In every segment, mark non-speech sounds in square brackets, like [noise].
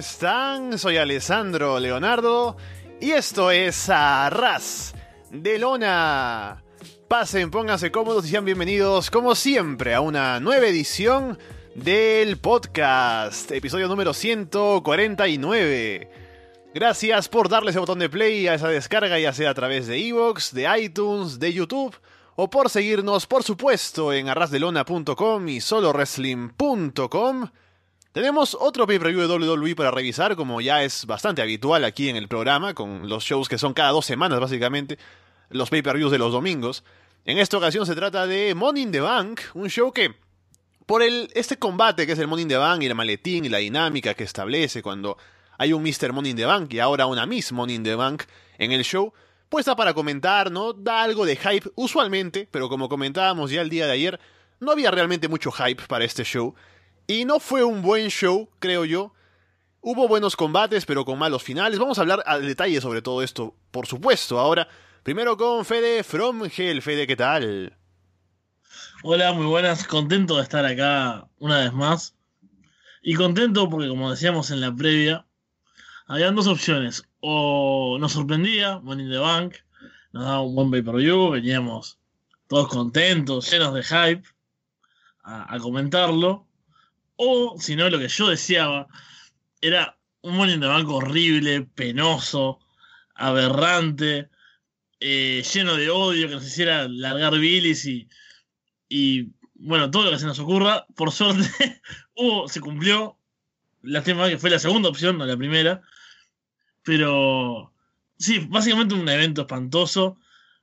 ¿cómo están? Soy Alessandro Leonardo y esto es Arras de Lona. Pasen, pónganse cómodos y sean bienvenidos, como siempre, a una nueva edición del podcast, episodio número 149. Gracias por darle ese botón de play a esa descarga, ya sea a través de Evox, de iTunes, de YouTube, o por seguirnos, por supuesto, en arrasdelona.com y solowrestling.com. Tenemos otro pay-per-view de WWE para revisar, como ya es bastante habitual aquí en el programa, con los shows que son cada dos semanas básicamente, los pay-per-views de los domingos. En esta ocasión se trata de Money in the Bank, un show que, por el, este combate que es el Money in the Bank y el maletín y la dinámica que establece cuando hay un Mr. Money in the Bank y ahora una Miss Money in the Bank en el show, pues da para comentar, ¿no? Da algo de hype usualmente, pero como comentábamos ya el día de ayer, no había realmente mucho hype para este show. Y no fue un buen show, creo yo. Hubo buenos combates, pero con malos finales. Vamos a hablar al detalle sobre todo esto, por supuesto. Ahora, primero con Fede From Hell. Fede, ¿qué tal? Hola, muy buenas. Contento de estar acá una vez más. Y contento porque, como decíamos en la previa, habían dos opciones. O nos sorprendía, Money in the Bank, nos daba un buen pay-per-view, veníamos todos contentos, llenos de hype a, a comentarlo o, si no, lo que yo deseaba era un Money in the Bank horrible, penoso, aberrante, eh, lleno de odio, que nos hiciera largar bilis y, y, bueno, todo lo que se nos ocurra. Por suerte, [laughs] hubo, se cumplió. Lástima que fue la segunda opción, no la primera. Pero sí, básicamente un evento espantoso,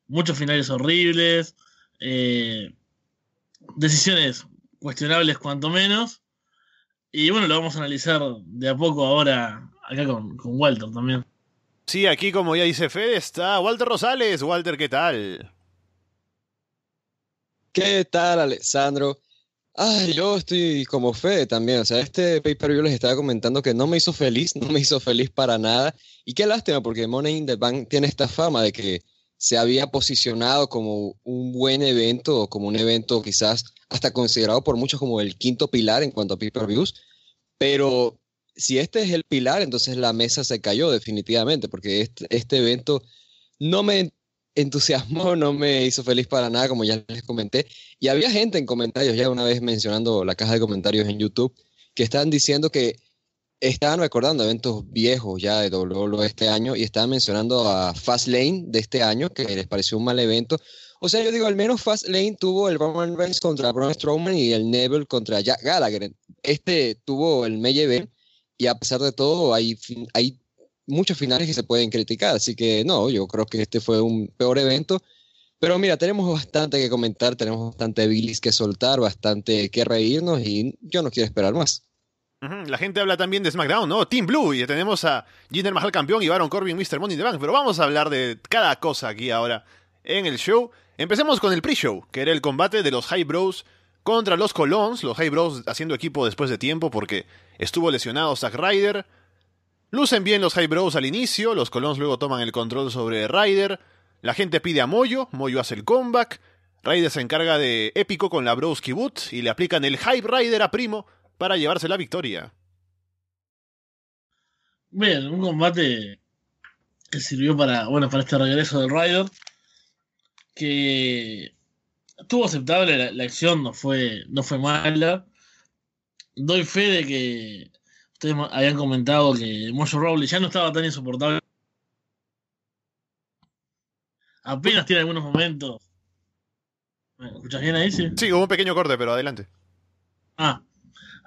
muchos finales horribles, eh, decisiones cuestionables cuanto menos. Y bueno, lo vamos a analizar de a poco ahora acá con, con Walter también. Sí, aquí como ya dice Fede está Walter Rosales. Walter, ¿qué tal? ¿Qué tal, Alessandro? Ay, yo estoy como Fede también. O sea, este pay-per-view les estaba comentando que no me hizo feliz, [laughs] no me hizo feliz para nada. Y qué lástima, porque Money in the Bank tiene esta fama de que se había posicionado como un buen evento, como un evento quizás hasta considerado por muchos como el quinto pilar en cuanto a pay-per-views. Pero si este es el pilar, entonces la mesa se cayó definitivamente, porque este, este evento no me entusiasmó, [laughs] no me hizo feliz para nada, como ya les comenté. Y había gente en comentarios, ya una vez mencionando la caja de comentarios en YouTube, que estaban diciendo que estaban recordando eventos viejos ya de WWE este año y estaban mencionando a Fastlane de este año, que les pareció un mal evento. O sea, yo digo, al menos Fastlane tuvo el Roman Reigns contra Braun Strowman y el Neville contra Jack Gallagher. Este tuvo el May y a pesar de todo hay, hay muchos finales que se pueden criticar, así que no, yo creo que este fue un peor evento. Pero mira, tenemos bastante que comentar, tenemos bastante bilis que soltar, bastante que reírnos y yo no quiero esperar más. La gente habla también de SmackDown, ¿no? Team Blue, y tenemos a Jinder Mahal campeón y Baron Corbin Mr. Money in the Bank, pero vamos a hablar de cada cosa aquí ahora en el show. Empecemos con el pre-show, que era el combate de los High Bros contra los Colons, los High Bros haciendo equipo después de tiempo porque estuvo lesionado Zack Ryder. Lucen bien los High Bros al inicio, los Colons luego toman el control sobre Ryder. La gente pide a Moyo, Moyo hace el comeback. Ryder se encarga de épico con la Broski Boot y le aplican el Hype Rider a Primo para llevarse la victoria. Bien, un combate que sirvió para, bueno, para este regreso del Ryder. Que estuvo aceptable, la, la, acción no fue, no fue mala. Doy fe de que ustedes habían comentado que Mojo Rowley ya no estaba tan insoportable. Apenas tiene algunos momentos. ¿Me escuchas bien ahí? Sí, sí hubo un pequeño corte, pero adelante. Ah,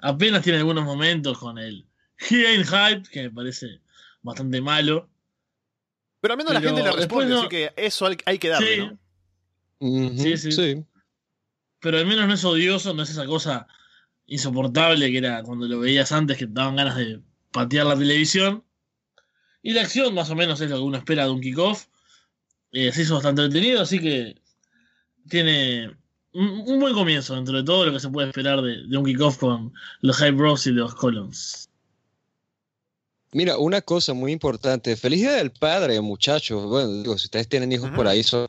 apenas tiene algunos momentos con el He Ain't Hype, que me parece bastante malo. Pero al menos pero la gente le responde, no... así que eso hay que darle, sí. ¿no? Uh -huh, sí, sí, sí. Pero al menos no es odioso, no es esa cosa insoportable que era cuando lo veías antes que te daban ganas de patear la televisión. Y la acción más o menos es lo que uno espera de un kickoff. Eh, se hizo bastante entretenido, así que tiene un, un, buen comienzo dentro de todo lo que se puede esperar de, de un kickoff con los High Bros y los Columns. Mira, una cosa muy importante. Feliz Día del Padre, muchachos. Bueno, digo, si ustedes tienen hijos -huh. por ahí, son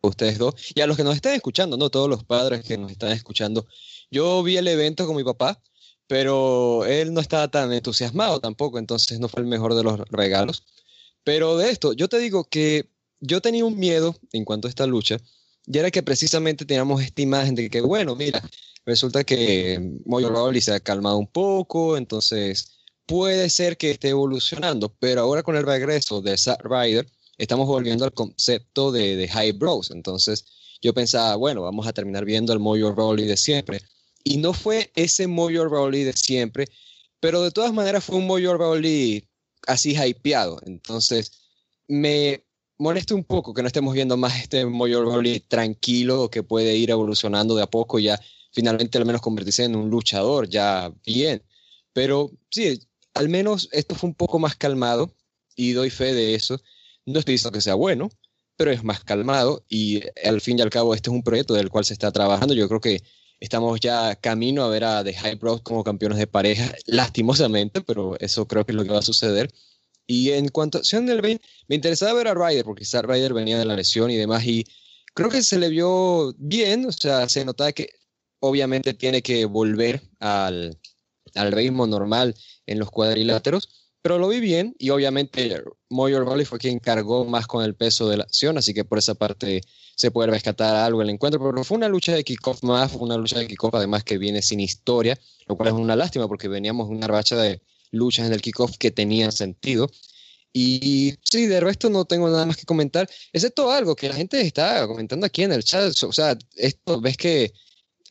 ustedes dos. Y a los que nos están escuchando, no todos los padres que nos están escuchando. Yo vi el evento con mi papá pero él no estaba tan entusiasmado tampoco, entonces no fue el mejor de los regalos. Pero de esto, yo te digo que yo tenía un miedo en cuanto a esta lucha, y era que precisamente teníamos esta imagen de que, bueno, mira, resulta que Mojo Rawley se ha calmado un poco, entonces puede ser que esté evolucionando, pero ahora con el regreso de Zack Ryder, estamos volviendo al concepto de, de High Bros. Entonces yo pensaba, bueno, vamos a terminar viendo el Mojo Rawley de siempre. Y no fue ese Mojo Rawley de siempre, pero de todas maneras fue un Mojo Rawley así hypeado. Entonces me molesta un poco que no estemos viendo más este Mojo Rawley tranquilo que puede ir evolucionando de a poco ya finalmente al menos convertirse en un luchador ya bien. Pero sí, al menos esto fue un poco más calmado y doy fe de eso. No estoy diciendo que sea bueno, pero es más calmado y al fin y al cabo este es un proyecto del cual se está trabajando. Yo creo que estamos ya camino a ver a The High Bros como campeones de pareja, [laughs] lastimosamente, pero eso creo que es lo que va a suceder. Y en cuanto a Sean del me interesaba ver a Ryder, porque Ryder venía de la lesión y demás, y creo que se le vio bien, o sea, se notaba que obviamente tiene que volver al, al ritmo normal en los cuadriláteros, pero lo vi bien y obviamente Moyer Valley fue quien cargó más con el peso de la acción, así que por esa parte se puede rescatar algo el encuentro, pero fue una lucha de kickoff más, fue una lucha de kickoff además que viene sin historia, lo cual es una lástima porque veníamos de una racha de luchas en el kickoff que tenían sentido. Y sí, de resto no tengo nada más que comentar, excepto algo que la gente está comentando aquí en el chat. O sea, esto ves que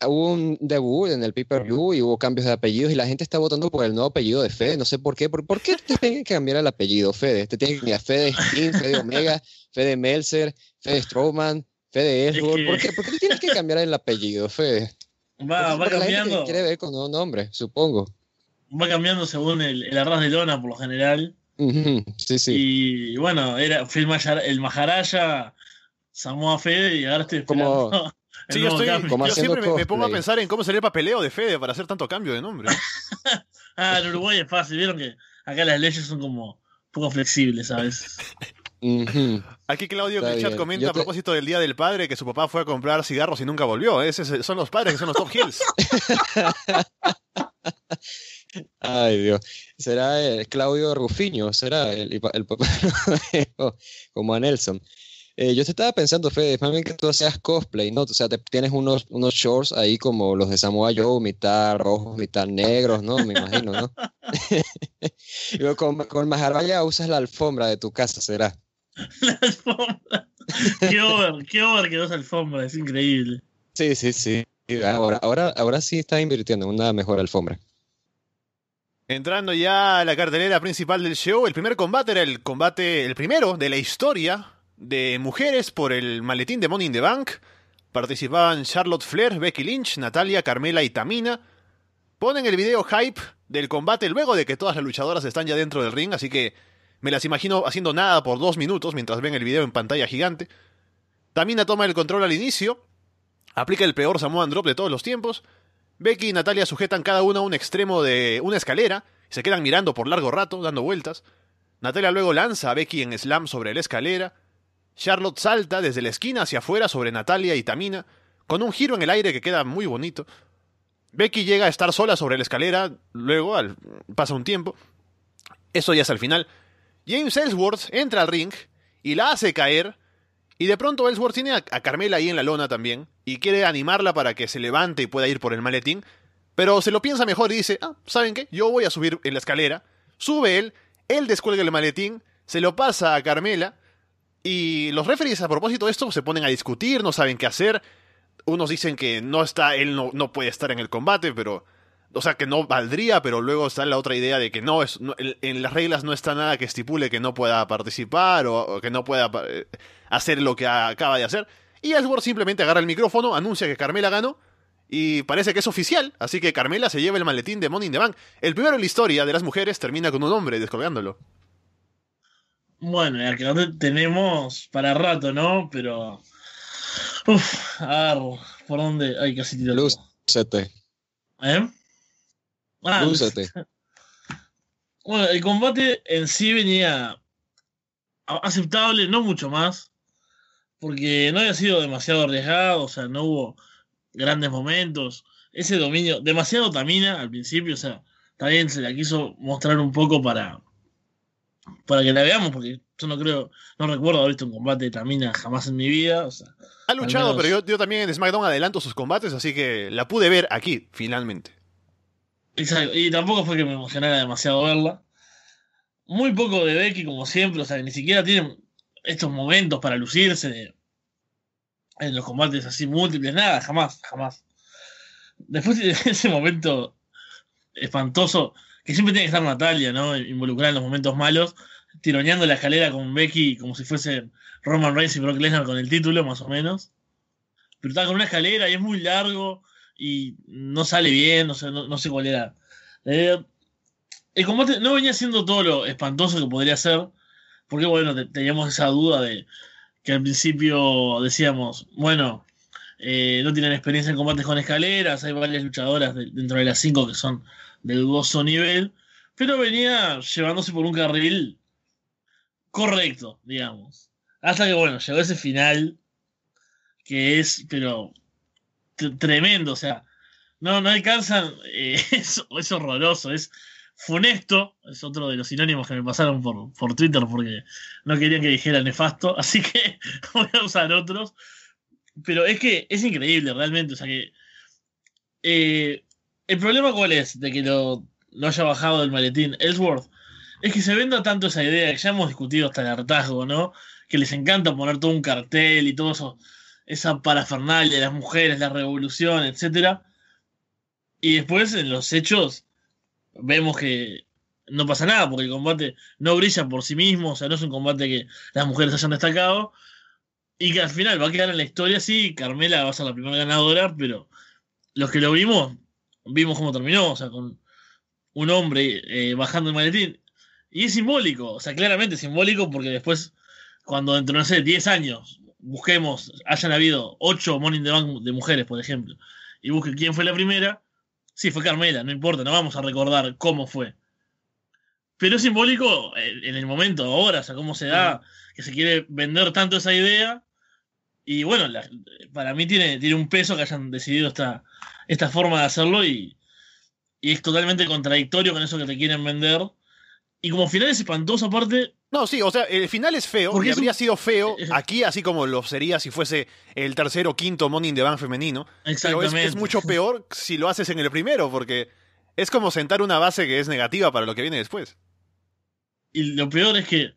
hubo un debut en el pay-per-view y hubo cambios de apellidos y la gente está votando por el nuevo apellido de Fede. No sé por qué. ¿Por, por qué te tiene que cambiar el apellido, Fede? Te tiene que cambiar Fede Steen, Fede Omega, Fede Melzer, Fede Strowman, Fede Ellsworth. ¿Por, qué? ¿Por qué te tienes que cambiar el apellido, Fede? Va, va cambiando. quiere ver con un nombre, supongo. Va cambiando según el, el arras de lona, por lo general. Sí, sí. Y bueno, era, fue el, el Maharaja, Samoa Fede y ahora estoy esperando. [laughs] Como Sí, yo, estoy, yo siempre me, pongo a pensar en cómo sería el papeleo de Fede para hacer tanto cambio de nombre. [laughs] ah, en Uruguay es fácil, vieron que acá las leyes son como poco flexibles, ¿sabes? Aquí Claudio que el chat comenta a propósito del Día del Padre que su papá fue a comprar cigarros y nunca volvió. Esos son los padres que son los top hills. [laughs] Ay, Dios. Será el Claudio Rufiño, será el, el papá como a Nelson. Eh, yo te estaba pensando, Fede, más bien que tú seas cosplay, ¿no? O sea, te, tienes unos, unos shorts ahí como los de Samoa Joe, mitad rojos, mitad negros, ¿no? Me imagino, ¿no? [laughs] y con, con Majarvaya usas la alfombra de tu casa, ¿será? [laughs] La alfombra. qué over, qué over que esa alfombra, es increíble. Sí, sí, sí. Ahora, ahora, ahora sí está invirtiendo en una mejor alfombra. Entrando ya a la cartelera principal del show, el primer combate era el combate, el primero de la historia de mujeres por el maletín de Money in the Bank. Participaban Charlotte Flair, Becky Lynch, Natalia, Carmela y Tamina. Ponen el video hype del combate luego de que todas las luchadoras están ya dentro del ring, así que me las imagino haciendo nada por dos minutos mientras ven el video en pantalla gigante. Tamina toma el control al inicio, aplica el peor Samoan Drop de todos los tiempos. Becky y Natalia sujetan cada una a un extremo de una escalera y se quedan mirando por largo rato, dando vueltas. Natalia luego lanza a Becky en slam sobre la escalera. Charlotte salta desde la esquina hacia afuera sobre Natalia y Tamina, con un giro en el aire que queda muy bonito. Becky llega a estar sola sobre la escalera, luego al, pasa un tiempo. Eso ya es al final. James Ellsworth entra al ring y la hace caer. Y de pronto Ellsworth tiene a, Carmela ahí en la lona también y quiere animarla para que se levante y pueda ir por el maletín. Pero se lo piensa mejor y dice, ah, ¿saben qué? Yo voy a subir en la escalera. Sube él, él descuelga el maletín, se lo pasa a Carmela y los referees a propósito de esto se ponen a discutir, no saben qué hacer. Unos dicen que no está, él no, no puede estar en el combate, pero o sea, que no valdría, pero luego está la otra idea de que no, es, en las reglas no está nada que estipule que no pueda participar o, que no pueda eh, hacer lo que acaba de hacer. Y Ellsworth simplemente agarra el micrófono, anuncia que Carmela ganó y parece que es oficial, así que Carmela se lleva el maletín de Money in the Bank. El primero en la historia de las mujeres termina con un hombre descolgándolo. Bueno, el que tenemos para rato, ¿no? Pero. Uf, agarro. ¿Por dónde? Ay, casi tiro. Lúcete. ¿Eh? Ah, Lúcete. [laughs] Bueno, el combate en sí venía aceptable, no mucho más. Porque no había sido demasiado arriesgado, o sea, no hubo grandes momentos. Ese dominio, demasiado Tamina al principio, o sea, también se la quiso mostrar un poco para, para que la veamos, porque yo no creo, no recuerdo haber visto un combate de Tamina jamás en mi vida. O sea, ha luchado, pero yo, yo, también en SmackDown adelanto sus combates, así que la pude ver aquí, finalmente. Exacto, y tampoco fue que me emocionara demasiado verla. Muy poco de Becky, como siempre, o sea, ni siquiera tienen estos momentos para lucirse en los combates así múltiples, nada, jamás, jamás. Después de [laughs] ese momento espantoso, que siempre tiene que estar Natalia, ¿no? Involucrada en los momentos malos, tironeando la escalera con Becky como si fuese Roman Reigns y Brock Lesnar con el título, más o menos. Pero está con una escalera y es muy largo y no sale bien, no sé, no, sé cuál era. Eh, el combate no venía siendo todo lo espantoso que podría ser, porque bueno, teníamos esa duda de que al principio decíamos, bueno, eh, no tienen experiencia en combates con escaleras, hay varias luchadoras dentro de las cinco que son de dudoso nivel, pero venía llevándose por un carril correcto, digamos. Hasta que, bueno, llegó ese final que es, pero tremendo, o sea, no, no alcanzan, eh, [laughs] es, horroroso, es funesto, es otro de los sinónimos que me pasaron por, por Twitter porque no querían que dijera nefasto, [laughs] así que voy a usar otros, pero es que es increíble realmente, o sea que... Eh, el problema cuál es de que lo, lo haya bajado del maletín Ellsworth es que se venda tanto esa idea que ya hemos discutido hasta el hartazgo, ¿no? Que les encanta poner todo un cartel y todo eso, esa parafernalia las mujeres, la revolución, etc. Y después en los hechos vemos que no pasa nada, porque el combate no brilla por sí mismo, o sea, no es un combate que las mujeres hayan destacado, y que al final va a quedar en la historia, sí, Carmela va a ser la primera ganadora, pero los que lo vimos, vimos cómo terminó, o sea, con un hombre eh, bajando el maletín y es simbólico, o sea, claramente simbólico porque después, cuando dentro, no sé, 10 años, busquemos, hayan habido 8 Morning the Bank de mujeres, por ejemplo, y busquen quién fue la primera, sí, fue Carmela, no importa, no vamos a recordar cómo fue. Pero es simbólico en el momento, ahora, o sea, cómo se da, que se quiere vender tanto esa idea. Y bueno, para mí tiene, tiene un peso que hayan decidido esta, esta forma de hacerlo y, y es totalmente contradictorio con eso que te quieren vender y como final es espantoso aparte. No, sí, o sea, el final es feo, porque habría sido feo aquí, así como lo sería si fuese el tercer o quinto Morning de Band femenino. Pero es, mucho peor si lo haces en el primero, porque es como sentar una base que es negativa para lo que viene después. Y lo peor es que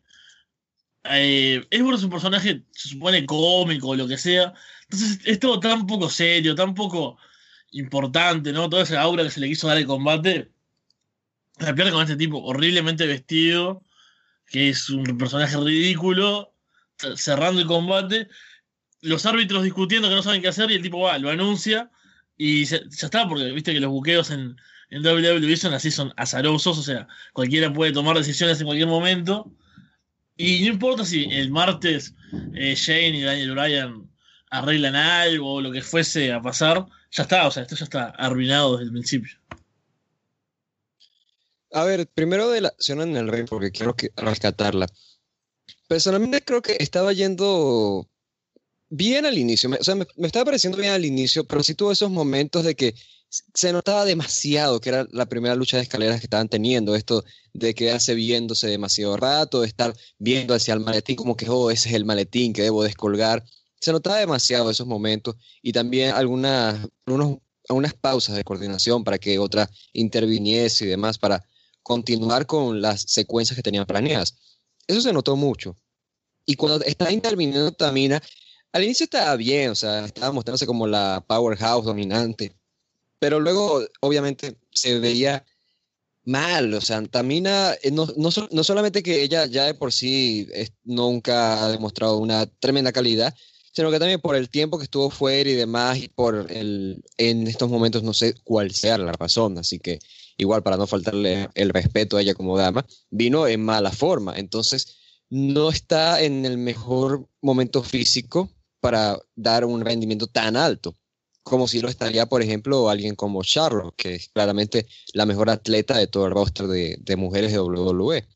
eh, es un personaje, se supone cómico o lo que sea. Entonces es todo tan poco serio, tan poco importante, ¿no? Toda esa aura que se le quiso dar al combate se pierde con este tipo horriblemente vestido, que es un personaje ridículo, cerrando el combate, los árbitros discutiendo que no saben qué hacer y el tipo va, lo anuncia y ya está, porque viste que los buqueos en, en WWE son así, son azarosos, o sea, cualquiera puede tomar decisiones en cualquier momento. Y no importa si el martes eh, Shane y Daniel Bryan arreglan algo o lo que fuese a pasar, ya está, o sea, esto ya está arruinado desde el principio. A ver, primero de la acción en el ring, porque quiero que, rescatarla. Personalmente creo que estaba yendo bien al inicio, o sea, me, estaba pareciendo bien al inicio, pero sí tuvo esos momentos de que se notaba demasiado que era la primera lucha de escaleras que estaban teniendo, esto de quedarse viéndose demasiado rato, de estar viendo hacia el maletín como que, oh, ese es el maletín que debo descolgar. Se notaba demasiado esos momentos y también algunas, unos, algunas pausas de coordinación para que otra interviniese y demás para continuar con las secuencias que tenían planeadas. Eso se notó mucho. Y cuando está interviniendo Tamina, al inicio estaba bien, o sea, estaba mostrándose como la powerhouse dominante, pero luego obviamente se veía mal, o sea, Tamina, eh, no, no, no solamente que ella ya de por sí nunca ha demostrado una tremenda calidad, sino que también por el tiempo que estuvo fuera y demás, y por el, en estos momentos no sé cuál sea la razón, así que igual para no faltarle el respeto a ella como dama, vino en mala forma. Entonces, no está en el mejor momento físico para dar un rendimiento tan alto, como si lo estaría, por ejemplo, alguien como Charlotte, que es claramente la mejor atleta de todo el roster de, de mujeres de WWE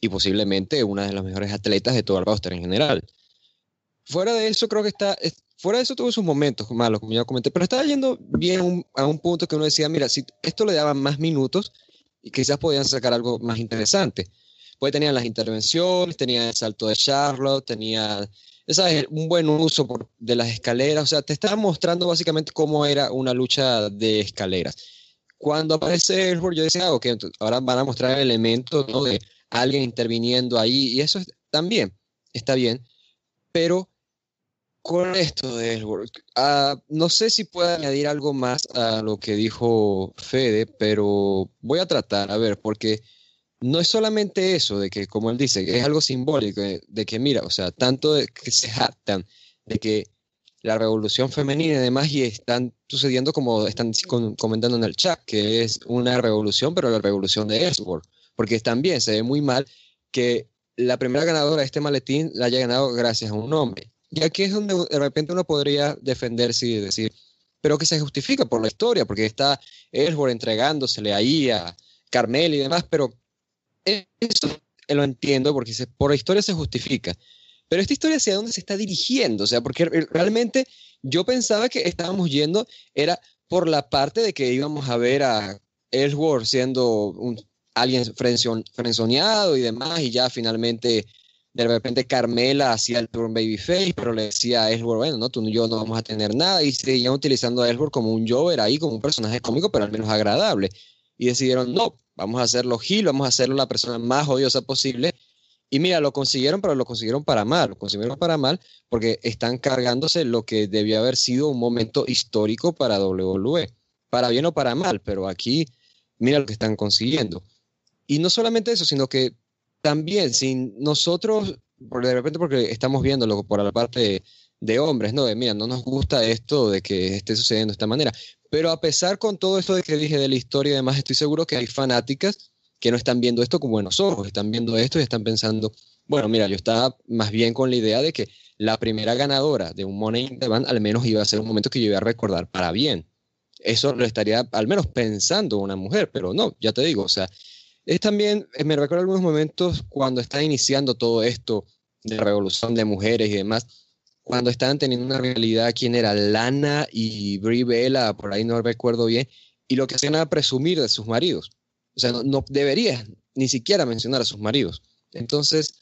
y posiblemente una de las mejores atletas de todo el roster en general. Fuera de eso, creo que está, fuera de eso tuvo sus momentos malos, como ya comenté, pero estaba yendo bien a un punto que uno decía, mira, si esto le daba más minutos, y quizás podían sacar algo más interesante. Pues tenían las intervenciones, tenían el salto de Charlotte, tenía un buen uso de las escaleras, o sea, te estaba mostrando básicamente cómo era una lucha de escaleras. Cuando aparece Ellsworth, yo decía, ah, ok, ahora van a mostrar el elemento de alguien interviniendo ahí, y eso también está bien, pero con esto de Ellsworth, ah, no sé si puedo añadir algo más a lo que dijo Fede, pero voy a tratar, a ver, porque no es solamente eso, de que, como él dice, es algo simbólico, de, que, mira, o sea, tanto de que se jactan de que la revolución femenina y demás, y están sucediendo como están comentando en el chat, que es una revolución, pero la revolución de Ellsworth, porque también se ve muy mal que la primera ganadora de este maletín la haya ganado gracias a un hombre. Y aquí es donde de repente uno podría defenderse y decir, pero que se justifica por la historia, porque está Ellsworth entregándosele ahí a Carmel y demás, pero eso lo entiendo porque por la historia se justifica. Pero esta historia hacia dónde se está dirigiendo, o sea, porque realmente yo pensaba que estábamos yendo era por la parte de que íbamos a ver a Ellsworth siendo un, alguien frenzoneado y demás, y ya finalmente de repente Carmela hacía el turn babyface, pero le decía a Ellsworth, bueno, no, tú y yo no vamos a tener nada, y seguían utilizando a Ellsworth como un Jover ahí, como un personaje cómico, pero al menos agradable. Y decidieron, no, vamos a hacerlo Gil, vamos a hacerlo la persona más odiosa posible. Y mira, lo consiguieron, pero lo consiguieron para mal, lo consiguieron para mal porque están cargándose lo que debió haber sido un momento histórico para WWE, para bien o para mal, pero aquí mira lo que están consiguiendo. Y no solamente eso, sino que también sin nosotros, de repente porque estamos viéndolo por la parte de, hombres, ¿no? De, mira, no nos gusta esto de que esté sucediendo de esta manera, pero a pesar con todo esto de que dije de la historia y demás, estoy seguro que hay fanáticas que no están viendo esto con buenos ojos, están viendo esto y están pensando, bueno, mira, yo estaba más bien con la idea de que la primera ganadora de un Money in the Bank al menos iba a ser un momento que yo iba a recordar para bien. Eso lo estaría al menos pensando una mujer, pero no, ya te digo, o sea, es también, eh, me recuerdo algunos momentos cuando está iniciando todo esto de la revolución de mujeres y demás, cuando estaban teniendo una realidad, quién era Lana y Brie Bella, por ahí no recuerdo bien, y lo que hacían era presumir de sus maridos. O sea, no, no debería ni siquiera mencionar a sus maridos. Entonces,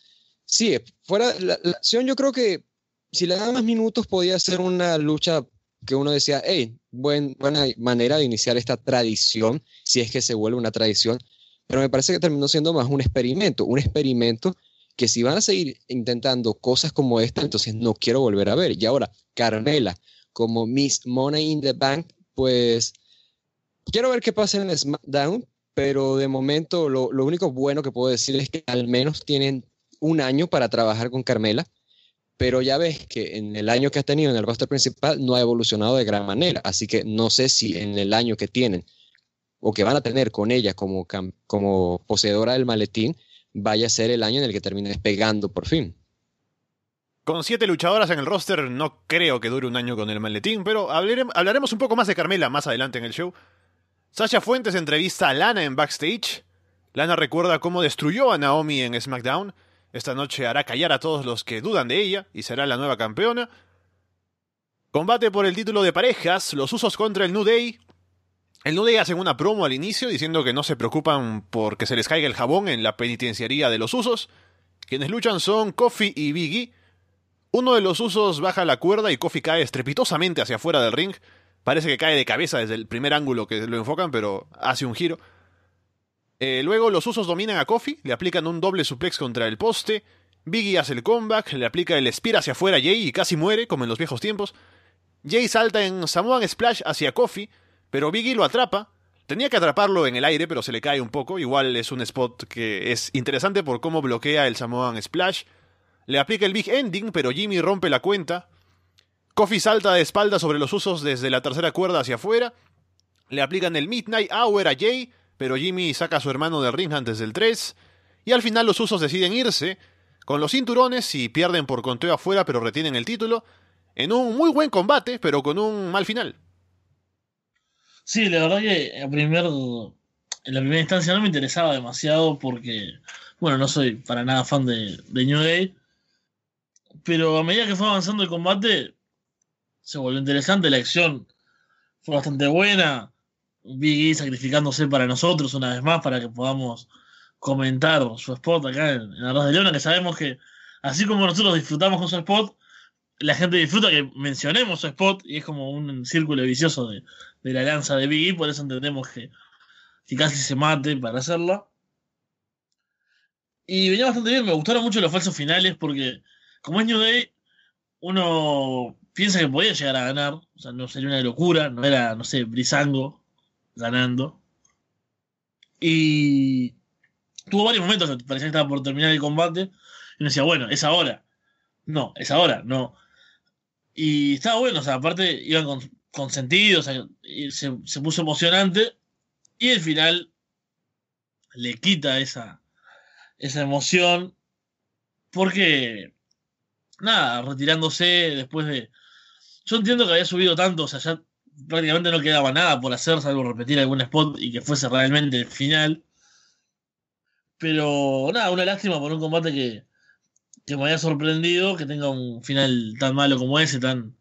sí, fuera la, acción, yo creo que si le daban más minutos podía ser una lucha que uno decía, hey, buen, buena manera de iniciar esta tradición, si es que se vuelve una tradición, pero me parece que terminó siendo más un experimento, un experimento que si van a seguir intentando cosas como esta, entonces no quiero volver a ver. Y ahora, Carmela, como Miss Money in the Bank, pues quiero ver qué pasa en SmackDown, pero de momento lo, lo, único bueno que puedo decir es que al menos tienen un año para trabajar con Carmela, pero ya ves que en el año que ha tenido en el roster principal no ha evolucionado de gran manera, así que no sé si en el año que tienen o que van a tener con ella como, como poseedora del maletín, vaya a ser el año en el que termine despegando por fin. Con siete luchadoras en el roster, no creo que dure un año con el maletín, pero hablaremos un poco más de Carmela más adelante en el show. Sasha Fuentes entrevista a Lana en backstage. Lana recuerda cómo destruyó a Naomi en SmackDown. Esta noche hará callar a todos los que dudan de ella y será la nueva campeona. Combate por el título de parejas, los usos contra el New Day. El New Day hace una promo al inicio diciendo que no se preocupan porque se les caiga el jabón en la penitenciaría de los usos. Quienes luchan son Kofi y Biggie. Uno de los usos baja la cuerda y Kofi cae estrepitosamente hacia afuera del ring. Parece que cae de cabeza desde el primer ángulo que lo enfocan, pero hace un giro. Eh, luego los usos dominan a Kofi, le aplican un doble suplex contra el poste. Biggie hace el comeback, le aplica el spear hacia afuera a Jay y casi muere, como en los viejos tiempos. Jay salta en Samoan Splash hacia Kofi, pero Biggie lo atrapa. Tenía que atraparlo en el aire, pero se le cae un poco. Igual es un spot que es interesante por cómo bloquea el Samoan Splash. Le aplica el Big Ending, pero Jimmy rompe la cuenta. Kofi salta de espalda sobre los usos desde la tercera cuerda hacia afuera. Le aplican el Midnight Hour a Jay, pero Jimmy saca a su hermano del ring antes del 3. Y al final los usos deciden irse con los cinturones y pierden por conteo afuera, pero retienen el título. En un muy buen combate, pero con un mal final. Sí, la verdad que en, primer, en la primera instancia no me interesaba demasiado porque, bueno, no soy para nada fan de, New Day. Pero a medida que fue avanzando el combate, se volvió interesante, la acción fue bastante buena. Big E sacrificándose para nosotros una vez más para que podamos comentar su spot acá en, en Arroz de Leona, que sabemos que así como nosotros disfrutamos con su spot, la gente disfruta que mencionemos su spot y es como un círculo vicioso de, de la lanza de Big E, por eso entendemos que, que casi se mate para hacerlo. Y venía bastante bien, me gustaron mucho los falsos finales porque como es New Day, uno piensa que podía llegar a ganar, o sea, no sería una locura, no era, no sé, Brisango ganando. Y tuvo varios momentos parecía que estaba por terminar el combate y uno decía, bueno, es ahora. No, es ahora, no. Y estaba bueno, o sea, aparte iban con, sentido, o sea, se, se puso emocionante y el final le quita esa, esa emoción porque nada, retirándose después de. Yo entiendo que había subido tanto, o sea, ya prácticamente no quedaba nada por hacer, salvo repetir algún spot y que fuese realmente el final. Pero nada, una lástima por un combate que, que me había sorprendido que tenga un final tan malo como ese, tan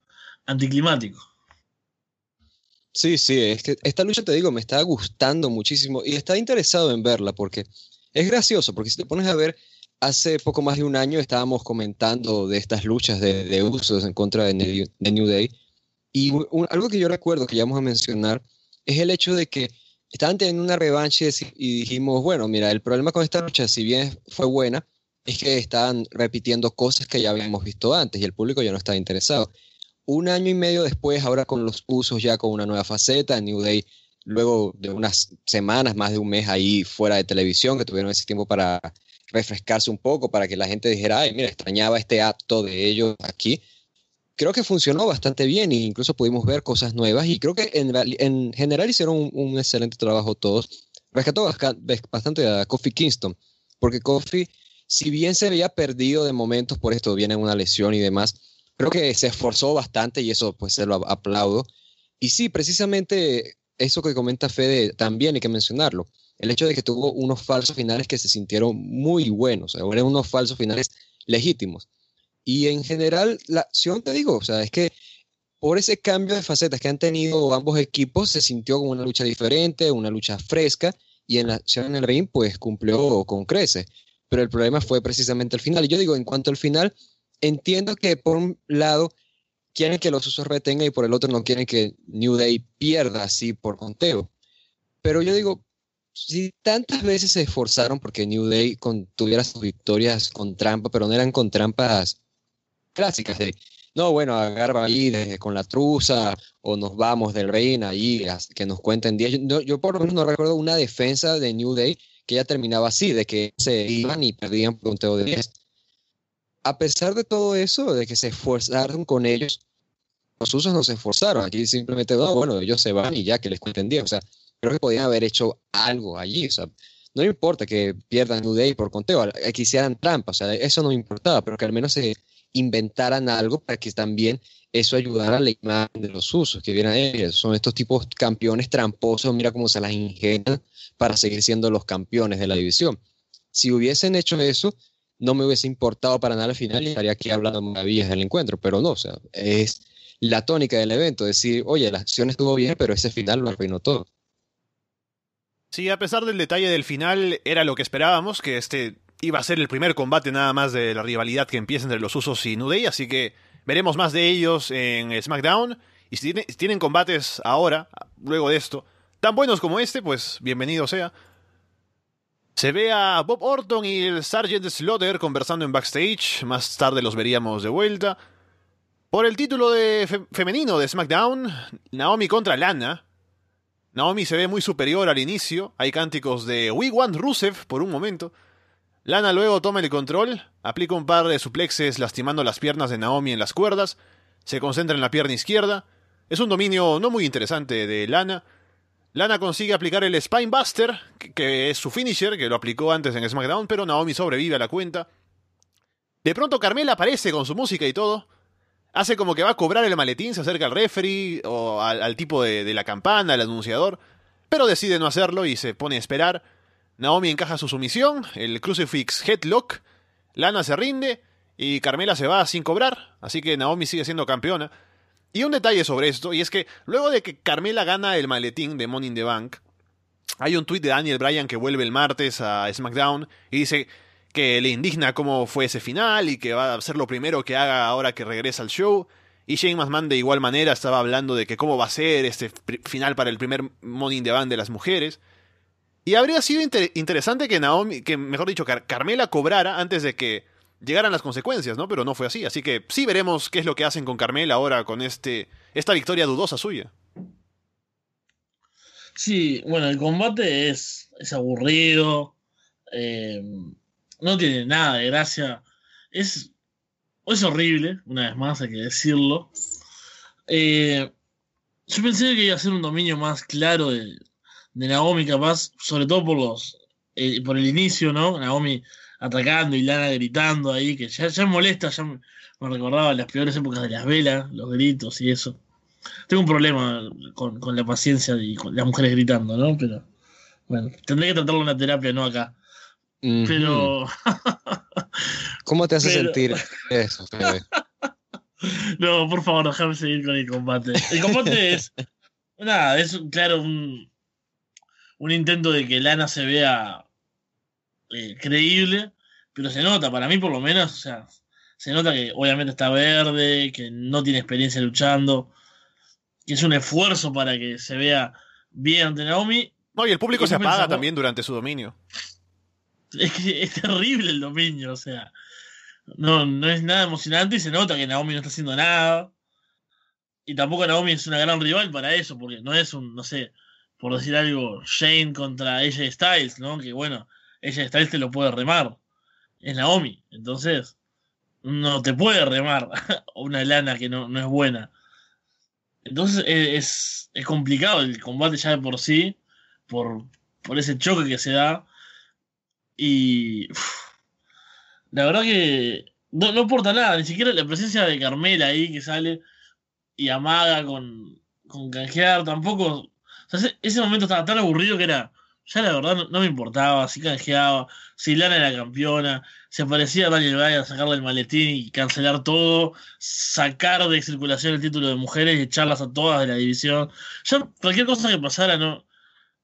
anticlimático. Sí, sí, es que esta lucha, te digo, me está gustando muchísimo y está interesado en verla porque es gracioso, porque si te pones a ver, hace poco más de un año estábamos comentando de estas luchas de, de usos en contra de, New, de New Day. Y un, algo que yo recuerdo que ya vamos a mencionar es el hecho de que estaban teniendo una revancha y dijimos, bueno, mira, el problema con esta lucha, si bien fue buena, es que estaban repitiendo cosas que ya habíamos visto antes y el público ya no estaba interesado. Un año y medio después, ahora con los usos ya con una nueva faceta, New Day, luego de unas semanas, más de un mes ahí fuera de televisión, que tuvieron ese tiempo para refrescarse un poco para que la gente dijera, ay, mira, extrañaba este acto de ellos aquí. Creo que funcionó bastante bien e incluso pudimos ver cosas nuevas y creo que en, en general hicieron un, un, excelente trabajo todos. Rescató bastante a Kofi Kingston, porque Kofi, si bien se había perdido de momentos por esto, viene una lesión y demás, creo que se esforzó bastante y eso pues se lo aplaudo. Y sí, precisamente eso que comenta Fede también hay que mencionarlo el hecho de que tuvo unos falsos finales que se sintieron muy buenos, o eran unos falsos finales legítimos. Y en general, la acción, te digo, o sea, es que por ese cambio de facetas que han tenido ambos equipos, se sintió como una lucha diferente, una lucha fresca, y en la acción en el ring, pues cumplió con creces. Pero el problema fue precisamente el final. Y yo digo, en cuanto al final, entiendo que por un lado quieren que los usos retengan y por el otro no quieren que New Day pierda así por conteo. Pero yo digo, si tantas veces se esforzaron porque New Day con, tuviera sus victorias con trampa, pero no eran con trampas clásicas de, no, bueno, agarra ahí con la truza o nos vamos del reino ahí, que nos cuenten 10. Yo, yo, por lo menos no recuerdo una defensa de New Day que ya terminaba así, de que se iban y perdían por conteo de 10. A pesar de todo eso, de que se esforzaron con ellos, los usos no se esforzaron. Aquí simplemente, no, bueno, ellos se van y ya que les cuenten 10. O sea, creo que podían haber hecho algo allí. O sea, no importa que pierdan New Day por conteo, que hicieran trampa, o sea, eso no importaba, pero que al menos se inventaran algo para que también eso ayudara a la imagen de los usos, que vieran ellos. Son estos tipos campeones tramposos, mira cómo se las ingenian para seguir siendo los campeones de la división. Si hubiesen hecho eso, no me hubiese importado para nada al final y estaría aquí hablando maravillas del encuentro, pero no, o sea, es la tónica del evento, decir, oye, la acción estuvo bien, pero ese final lo arruinó todo. Sí, a pesar del detalle del final, era lo que esperábamos, que este iba a ser el primer combate nada más de la rivalidad que empieza entre los Usos y New así que veremos más de ellos en SmackDown. Y si, tiene, si tienen combates ahora, luego de esto, tan buenos como este, pues bienvenido sea. Se ve a Bob Orton y el Sgt. Slaughter conversando en backstage, más tarde los veríamos de vuelta. Por el título de fe femenino de SmackDown, Naomi contra Lana, Naomi se ve muy superior al inicio, hay cánticos de We Want Rusev por un momento. Lana luego toma el control, aplica un par de suplexes lastimando las piernas de Naomi en las cuerdas, se concentra en la pierna izquierda. Es un dominio no muy interesante de Lana. Lana consigue aplicar el Spinebuster, que es su finisher, que lo aplicó antes en SmackDown, pero Naomi sobrevive a la cuenta. De pronto Carmela aparece con su música y todo, hace como que va a cobrar el maletín, se acerca al referee o al, tipo de, de, la campana, al anunciador, pero decide no hacerlo y se pone a esperar. Naomi encaja su sumisión, el crucifix headlock, Lana se rinde y Carmela se va sin cobrar, así que Naomi sigue siendo campeona. Y un detalle sobre esto, y es que luego de que Carmela gana el maletín de Money in the Bank, hay un tuit de Daniel Bryan que vuelve el martes a SmackDown y dice que le indigna cómo fue ese final y que va a ser lo primero que haga ahora que regresa al show. Y Shane McMahon de igual manera estaba hablando de que cómo va a ser este final para el primer Money in the Bank de las mujeres. Y habría sido interesante que Naomi, que mejor dicho, Carmela cobrara antes de que llegaran las consecuencias, ¿no? Pero no fue así. Así que sí veremos qué es lo que hacen con Carmela ahora con este, esta victoria dudosa suya. Sí, bueno, el combate es, es aburrido. Eh, no tiene nada de gracia. Es, es horrible, una vez más, hay que decirlo. Eh, yo pensé que iba a ser un dominio más claro de, de Naomi, capaz, sobre todo por los eh, por el inicio, ¿no? Naomi atacando y Lana gritando ahí, que ya, ya molesta, ya me, recordaba las peores épocas de las velas, los gritos y eso. Tengo un problema con, la paciencia y con las mujeres gritando, ¿no? Pero bueno, tendré que tratarlo en la terapia, no acá. Pero. [laughs] ¿Cómo te hace sentir eso, Fede? [laughs] no, por favor, déjame seguir con el combate. El combate es. Nada, es claro un, un intento de que Lana se vea eh, creíble, pero se nota, para mí por lo menos, o sea, se nota que obviamente está verde, que no tiene experiencia luchando, que es un esfuerzo para que se vea bien ante Naomi. No, y el público se apaga también durante su dominio. Es que es terrible el dominio, o sea, no, no es nada emocionante y se nota que Naomi no está haciendo nada. Y tampoco Naomi es una gran rival para eso, porque no es un, no sé, por decir algo, Shane contra AJ Styles, ¿no? Que bueno, ella está te lo puede remar. Es Naomi. Entonces, no te puede remar [laughs] una lana que no, es buena. Entonces e, es, es, complicado el combate ya de por sí, por, por ese choque que se da. Y la verdad que no, no aporta nada, ni siquiera la presencia de Carmela ahí que sale y amaga con, con canjear, tampoco. Ese momento estaba tan aburrido que era ya la verdad no, me importaba, si canjeaba, si Lana era campeona, si aparecía Daniel Bryan a sacarle el maletín y cancelar todo, sacar de circulación el título de mujeres y echarlas a todas de la división. Ya cualquier cosa que pasara no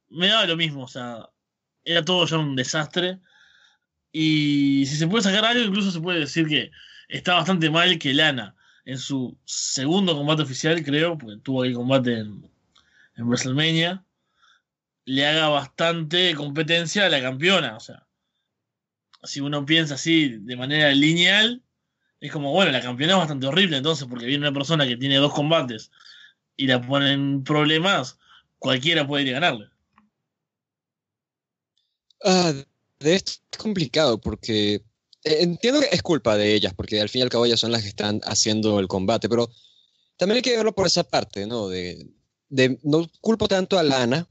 me daba lo mismo, o sea, era todo ya un desastre. Y si se puede sacar algo, incluso se puede decir que está bastante mal que Lana, en su segundo combate oficial, creo, porque tuvo el combate en, en WrestleMania, le haga bastante competencia a la campeona. O sea, si uno piensa así de manera lineal, es como, bueno, la campeona es bastante horrible entonces, porque viene una persona que tiene dos combates y la ponen problemas, cualquiera puede ir a ganarle. Ah, de esto es complicado porque eh, entiendo que es culpa de ellas, porque al fin y al cabo ellas son las que están haciendo el combate, pero también hay que verlo por esa parte, ¿no? De, de no culpo tanto a Lana,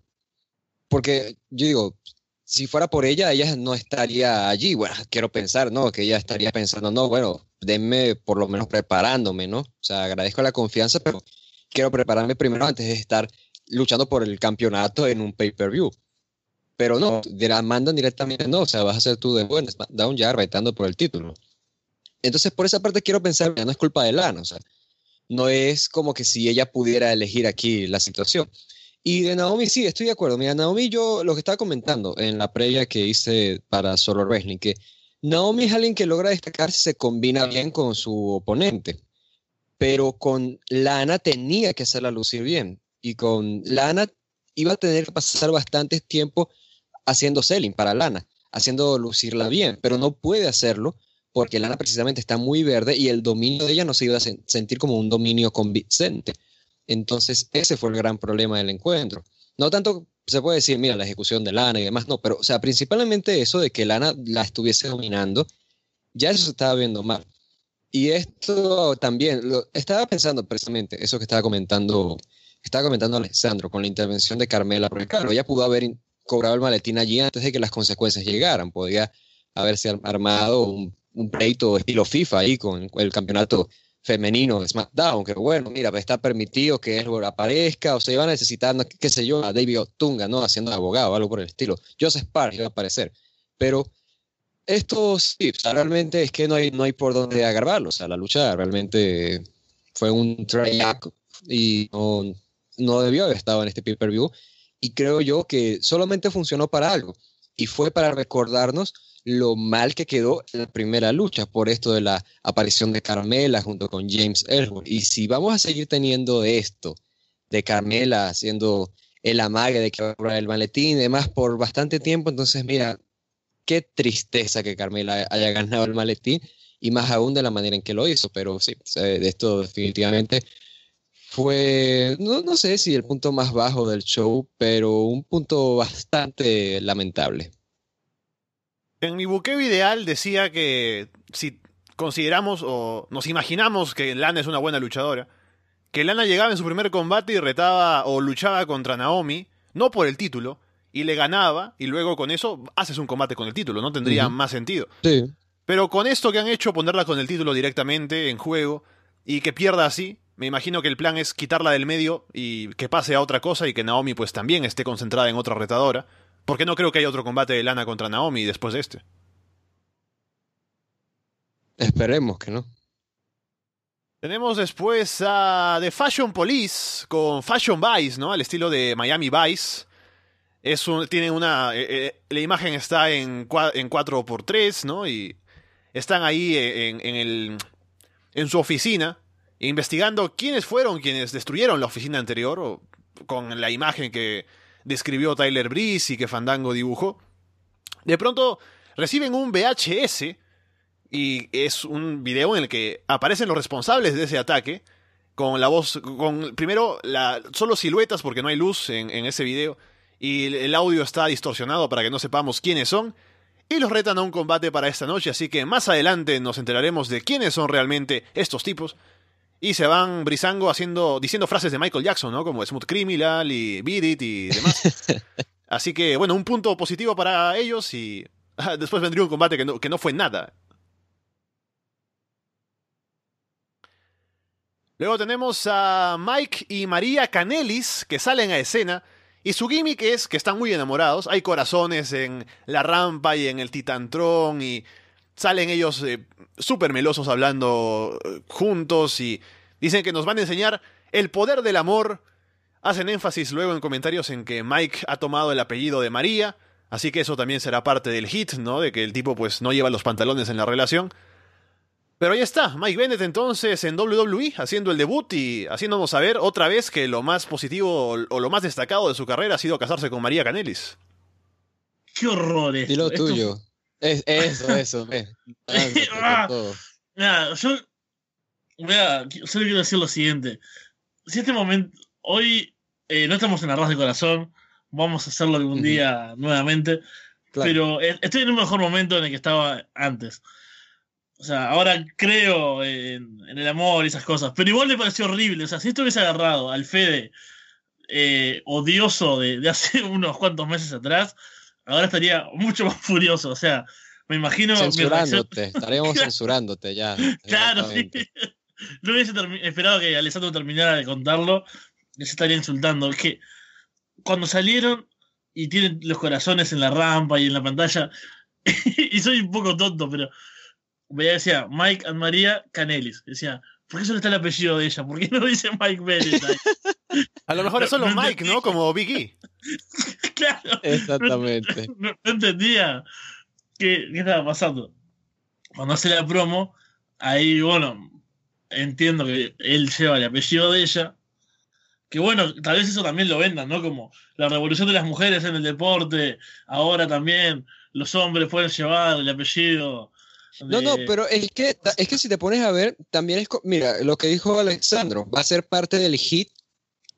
porque yo digo, si fuera por ella, ella no estaría allí. Bueno, quiero pensar, ¿no? Que ella estaría pensando, no, bueno, denme por lo menos preparándome, ¿no? O sea, agradezco la confianza, pero quiero prepararme primero antes de estar luchando por el campeonato en un pay-per-view. Pero no, mandan directamente, no, o sea, vas a ser tú de buen un ya retando por el título. Entonces, por esa parte quiero pensar, no es culpa de Lana, o sea, no es como que si ella pudiera elegir aquí la situación. Y de Naomi, sí, estoy de acuerdo. Mira, Naomi, yo lo que estaba comentando en la previa que hice para Solo Wrestling, que Naomi es alguien que logra destacar si se combina bien con su oponente. Pero con Lana tenía que hacerla lucir bien. Y con Lana iba a tener que pasar bastante tiempo haciendo selling para Lana, haciendo lucirla bien, pero no puede hacerlo porque Lana precisamente está muy verde y el dominio de ella no se iba a sentir como un dominio convincente. Entonces, ese fue el gran problema del encuentro. No tanto se puede decir, mira, la ejecución de Lana y demás, no, pero, o sea, principalmente eso de que Lana la estuviese dominando, ya eso se estaba viendo mal. Y esto también, lo, estaba pensando precisamente, eso que estaba comentando, estaba comentando Alessandro con la intervención de Carmela, porque ella pudo haber cobrado el maletín allí antes de que las consecuencias llegaran, podía haberse armado un, un pleito estilo FIFA ahí con el campeonato femenino de SmackDown, que bueno, mira, está permitido que él aparezca, o se iba a necesitar, qué sé yo, a David Otunga, ¿no? Haciendo abogado, algo por el estilo. Joseph Park iba a aparecer. Pero esto sí, realmente es que no hay, no hay por dónde agarrarlo. O sea, la lucha realmente fue un tryout, y no, no debió haber estado en este pay-per-view. Y creo yo que solamente funcionó para algo. Y fue para recordarnos lo mal que quedó la primera lucha por esto de la aparición de Carmela junto con James Ellsworth. Y si vamos a seguir teniendo esto de Carmela haciendo el amague de que ahora el maletín y demás por bastante tiempo, entonces mira, qué tristeza que Carmela haya ganado el maletín y más aún de la manera en que lo hizo, pero sí, de esto definitivamente fue, no, no sé si el punto más bajo del show, pero un punto bastante lamentable. En mi buqueo ideal decía que si consideramos o nos imaginamos que Lana es una buena luchadora, que Lana llegaba en su primer combate y retaba o luchaba contra Naomi, no por el título, y le ganaba, y luego con eso haces un combate con el título, no tendría más sentido. Sí. Pero con esto que han hecho, ponerla con el título directamente en juego y que pierda así, me imagino que el plan es quitarla del medio y que pase a otra cosa y que Naomi pues también esté concentrada en otra retadora. Porque no creo que haya otro combate de Lana contra Naomi después de este. Esperemos que no. Tenemos después a The Fashion Police con Fashion Vice, ¿no? Al estilo de Miami Vice. Es un, tienen una. Eh, eh, la imagen está en, en 4x3, ¿no? Y están ahí en, en, el, en su oficina, investigando quiénes fueron quienes destruyeron la oficina anterior, o, con la imagen que describió Tyler Breeze y que Fandango dibujó. De pronto reciben un VHS y es un video en el que aparecen los responsables de ese ataque con la voz, con primero la, solo siluetas porque no hay luz en, en ese video y el audio está distorsionado para que no sepamos quiénes son y los retan a un combate para esta noche, así que más adelante nos enteraremos de quiénes son realmente estos tipos. Y se van brisando haciendo, diciendo frases de Michael Jackson, ¿no? Como Smooth Criminal y Beat It y demás. [laughs] Así que, bueno, un punto positivo para ellos y después vendría un combate que no, que no fue nada. Luego tenemos a Mike y María Canelis que salen a escena y su gimmick es que están muy enamorados. Hay corazones en la rampa y en el Titantron y salen ellos eh, súper melosos hablando eh, juntos y dicen que nos van a enseñar el poder del amor. Hacen énfasis luego en comentarios en que Mike ha tomado el apellido de María, así que eso también será parte del hit, ¿no? De que el tipo pues no lleva los pantalones en la relación. Pero ahí está, Mike Bennett entonces en WWE haciendo el debut y haciéndonos saber otra vez que lo más positivo o lo más destacado de su carrera ha sido casarse con María Canelis. ¡Qué horror esto! Dilo tuyo. Es, eso, eso. [laughs] ah, mira, yo mira, solo quiero decir lo siguiente. Si este momento, hoy eh, no estamos en arroz de corazón, vamos a hacerlo algún día nuevamente, claro. pero estoy en un mejor momento en el que estaba antes. O sea, ahora creo en, en, el amor y esas cosas. Pero igual me pareció horrible. O sea, si esto hubiese agarrado al Fede eh, odioso de, de, hace [laughs] unos cuantos meses atrás, ahora estaría mucho [laughs] más furioso. O sea, me imagino. Censurándote, [laughs] estaríamos censurándote ya. [laughs] Claro, sí. No hubiese esperado que Alessandro terminara de contarlo. Les estaría insultando. Es que cuando salieron y tienen los corazones en la rampa y en la pantalla, y soy un poco tonto, pero veía decía Mike and María Canelis. Decía, ¿por qué solo está el apellido de ella? ¿Por qué no dice Mike Bennett? A lo mejor es solo no, Mike, ¿no? Como Vicky. [laughs] claro. Exactamente. No, no entendía qué, qué, estaba pasando. Cuando hace la promo, ahí, bueno, entiendo que él lleva el apellido de ella. Que bueno, tal vez eso también lo vendan, ¿no? Como la revolución de las mujeres en el deporte. Ahora también los hombres pueden llevar el apellido no, no, pero es que, es que si te pones a ver, también es, mira, lo que dijo Alexandro, va a ser parte del hit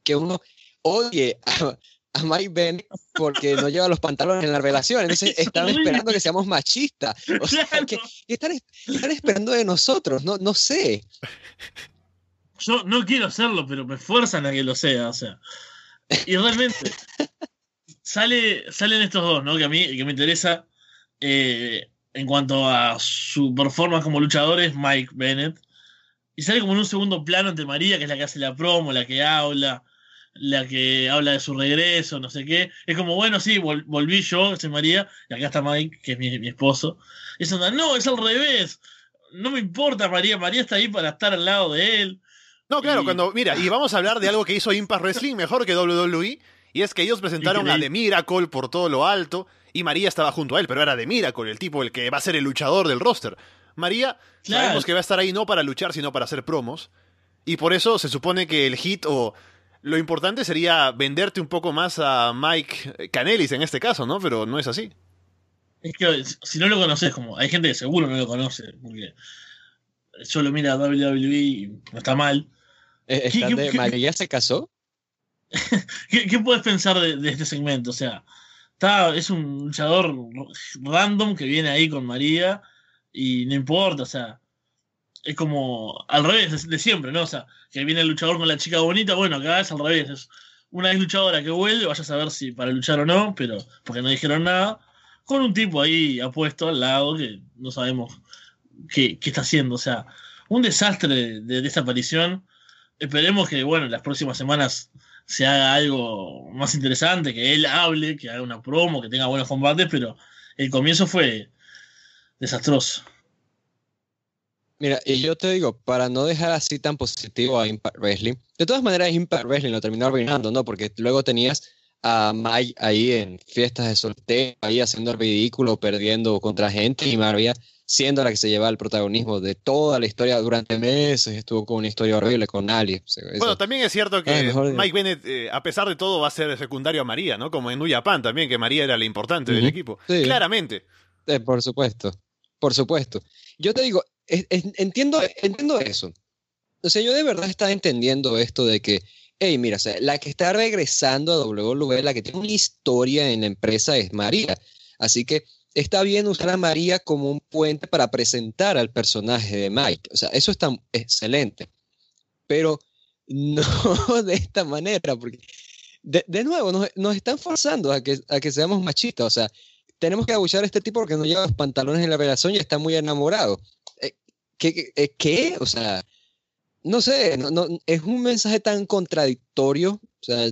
que uno odie a, a Mike Bennett porque no lleva los pantalones en la relación. Entonces [laughs] están esperando que seamos machistas. O sea, ¿qué, qué están, están, esperando de nosotros? No, no sé. Yo no quiero hacerlo, pero me fuerzan a que lo sea. O sea. Y realmente [laughs] sale, salen estos dos, ¿no? Que a mí que me interesa. Eh, en cuanto a su performance como luchador es Mike Bennett. Y sale como en un segundo plano ante María, que es la que hace la promo, la que habla, la que habla de su regreso, no sé qué. Es como, bueno, sí, vol volví yo, soy María, y acá está Mike, que es mi, mi esposo. Y es onda, no, es al revés. No me importa María, María está ahí para estar al lado de él. No, claro, Y- cuando. Mira, y vamos a hablar de algo que hizo Impact Wrestling mejor que WWE. Y es que ellos presentaron a. The Miracle por todo lo alto. Y María estaba junto a él, pero era The Miracle, el tipo, el que va a ser el luchador del roster. María, Claro. sabemos que va a estar ahí no para luchar, sino para hacer promos. Y por eso se supone que el hit o. Lo importante sería venderte un poco más a Mike Canelis en este caso, ¿no? Pero no es así. Es que si no lo conoces, como hay gente que seguro no lo conoce, porque solo mira WWE y no está mal. Eh, ¿Qué- están qué- de- qué- ¿María se casó? [laughs] ¿Qué, qué puedes pensar de, este segmento? O sea, está, es un luchador random que viene ahí con María y no importa, o sea, es como al revés de, siempre, ¿no? O sea, que viene el luchador con la chica bonita, bueno, acá es al revés, es una ex luchadora que vuelve, vaya a saber si para luchar o no, pero porque no dijeron nada, con un tipo ahí apuesto al lado que no sabemos qué, qué está haciendo, o sea, un desastre de, de esta aparición. Esperemos que, bueno, en las próximas semanas se haga algo más interesante, que él hable, que haga una promo, que tenga buenos combates, pero el comienzo fue desastroso. Mira, y yo te digo, para no dejar así tan positivo a Impact Wrestling, de todas maneras Impact Wrestling lo terminó arruinando, ¿no? Porque luego tenías a Mike ahí en fiestas de soltero, ahí haciendo el ridículo, perdiendo contra gente, y María siendo la que se llevaba el protagonismo de toda la historia durante meses, estuvo con una historia horrible con Ali. o sea, eso- Bueno, también es cierto que Ay, Mike Bennett, eh, a pesar de todo, va a ser secundario a María, ¿no? Como en New Japan también, que María era la importante del equipo. Sí. Claramente. Eh, por supuesto, por supuesto. Yo te digo, es- es- entiendo, entiendo eso. O sea, yo de verdad estaba entendiendo esto de que, hey, mira, o sea, la que está regresando a WWE, la que tiene una historia en la empresa es María. Así que está bien usar a María como un puente para presentar al personaje de Mike. O sea, eso está excelente. Pero no [laughs] de esta manera, porque de, nuevo nos, nos están forzando a que, a que seamos machistas. O sea, tenemos que abuchar a este tipo porque no lleva los pantalones en la relación y está muy enamorado. Eh, ¿Qué? qué, eh, qué? O sea, no sé, es un mensaje tan contradictorio. O sea,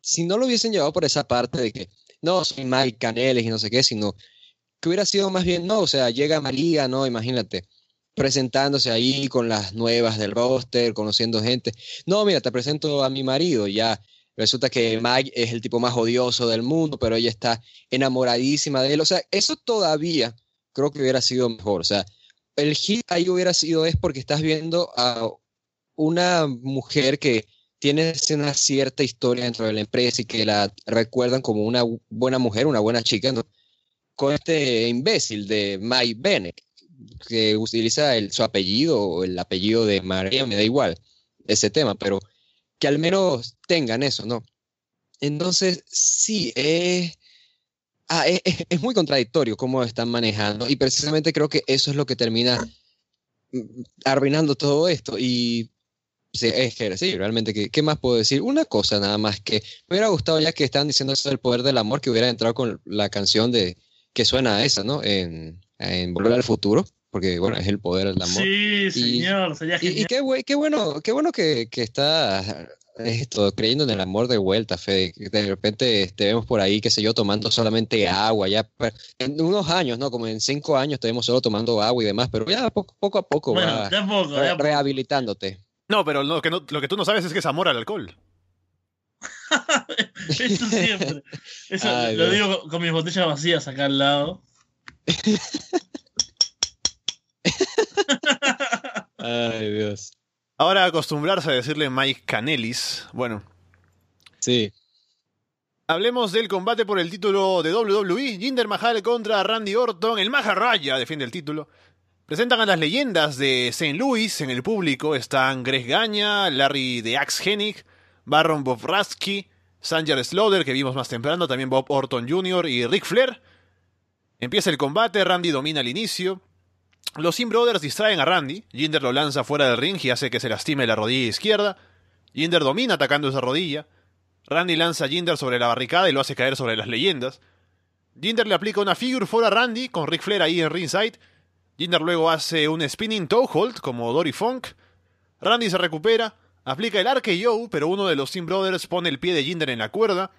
si no lo hubiesen llevado por esa parte de que no, soy Mike Caneles y no sé qué, sino que hubiera sido más bien, no, o sea, llega María, ¿no? Imagínate, presentándose ahí con las nuevas del roster, conociendo gente. No, mira, te presento a mi marido, ya. Resulta que Mike es el tipo más odioso del mundo, pero ella está enamoradísima de él. O sea, eso todavía creo que hubiera sido mejor. O sea, el hit ahí hubiera sido es porque estás viendo a una mujer que tiene una cierta historia dentro de la empresa y que la recuerdan como una buena mujer, una buena chica, ¿no? Con este imbécil de Mike Bennett, que utiliza el, su apellido o el apellido de María, me da igual ese tema, pero que al menos tengan eso, ¿no? Entonces, sí, es, ah, es, es muy contradictorio cómo están manejando y precisamente creo que eso es lo que termina mm, arruinando todo esto y sí, es que realmente, ¿qué, ¿qué, más puedo decir? Una cosa nada más que me hubiera gustado ya que están diciendo eso del poder del amor, que hubiera entrado con la canción de que suena a esa, ¿no? En, en Volver al Futuro, porque bueno, es el poder del amor. Sí, señor, y, sería y, y qué, qué, bueno, qué bueno que, que está esto, creyendo en el amor de vuelta, Fede. De repente te vemos por ahí, qué sé yo, tomando solamente agua, ya en unos años, ¿no? Como en cinco años te vemos solo tomando agua y demás, pero ya poco, poco a poco bueno, va ya poco, ya poco. rehabilitándote. No, pero lo que, no, lo que tú no sabes es que es amor al alcohol. [laughs] [laughs] Eso siempre. Eso Ay, lo Dios. digo con, con mis botellas vacías acá al lado. Ay, Dios. Ahora acostumbrarse a decirle Mike Canelis. Bueno, Sí. hablemos del combate por el título de WWE. Jinder Mahal contra Randy Orton. El Maharaya defiende el título. Presentan a las leyendas de St. Louis. En el público están Greg Gaña, Larry de Axe Hennig, Baron Bob Sanger Slaughter, que vimos más temprano, también Bob Orton Jr. y Ric Flair. Empieza el combate, Randy domina al inicio. Los Sim Brothers distraen a Randy. Jinder lo lanza fuera del ring y hace que se lastime la rodilla izquierda. Jinder domina atacando esa rodilla. Randy lanza a Jinder sobre la barricada y lo hace caer sobre las leyendas. Jinder le aplica una figure four a Randy con Ric Flair ahí en ringside. Jinder luego hace un spinning toe hold como Dory Funk. Randy se recupera, aplica el RKO, pero uno de los Sim Brothers pone el pie de Jinder en la cuerda.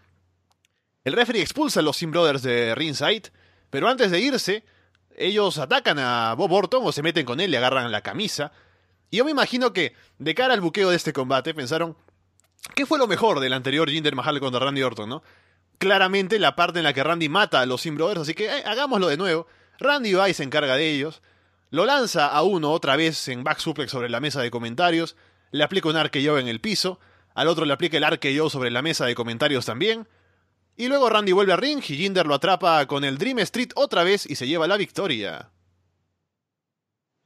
El referee expulsa a los Sim Brothers de ringside, pero antes de irse, ellos atacan a Bob Orton o se meten con él, le agarran la camisa. Y yo me imagino que, de cara al buqueo de este combate, pensaron, ¿qué fue lo mejor del anterior Jinder Mahal contra Randy Orton, no? Claramente la parte en la que Randy mata a los Sin Brothers, así que eh, hagámoslo de nuevo. Randy va y se encarga de ellos. Lo lanza a uno otra vez en back suplex sobre la mesa de comentarios. Le aplica un RKO en el piso. Al otro le aplica el RKO sobre la mesa de comentarios también. Y luego Randy vuelve a ring y Jinder lo atrapa con el Dream Street otra vez y se lleva la victoria.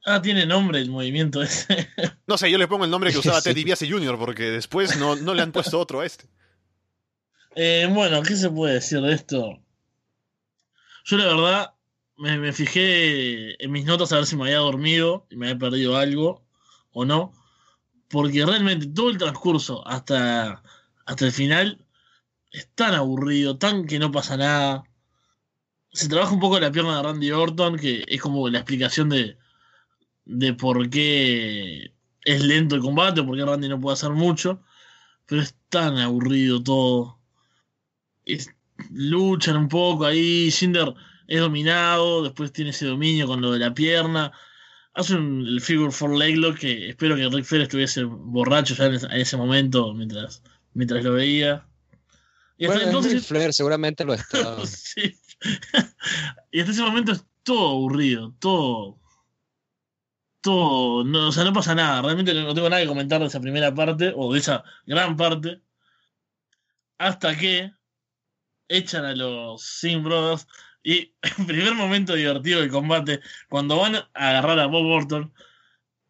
Ah, tiene nombre el movimiento ese. No sé, yo le pongo el nombre que usaba [laughs] Teddy DiBiase Jr. porque después no, no le han puesto otro a este. Eh, bueno, ¿qué se puede decir de esto? Yo la verdad me, me, fijé en mis notas a ver si me había dormido y me había perdido algo o no. Porque realmente todo el transcurso hasta, hasta el final es tan aburrido, tan que no pasa nada. Se trabaja un poco la pierna de Randy Orton, que es como la explicación de, de por qué es lento el combate, por qué Randy no puede hacer mucho. Pero es tan aburrido todo. Es, luchan un poco ahí. Cinder es dominado, después tiene ese dominio con lo de la pierna. Hace un, el figure for leglock que espero que Rick Flair estuviese borracho ya en ese, en ese momento mientras, mientras lo veía. Y bueno, entonces, Rick Flair seguramente lo estaba. [laughs] sí. [laughs] y hasta ese momento es todo aburrido, todo. Todo. No, o sea, no pasa nada. Realmente no tengo nada que comentar de esa primera parte, o de esa gran parte. Hasta que echan a los Singh Brothers. Y [laughs] primer momento divertido del combate, cuando van a agarrar a Bob Orton,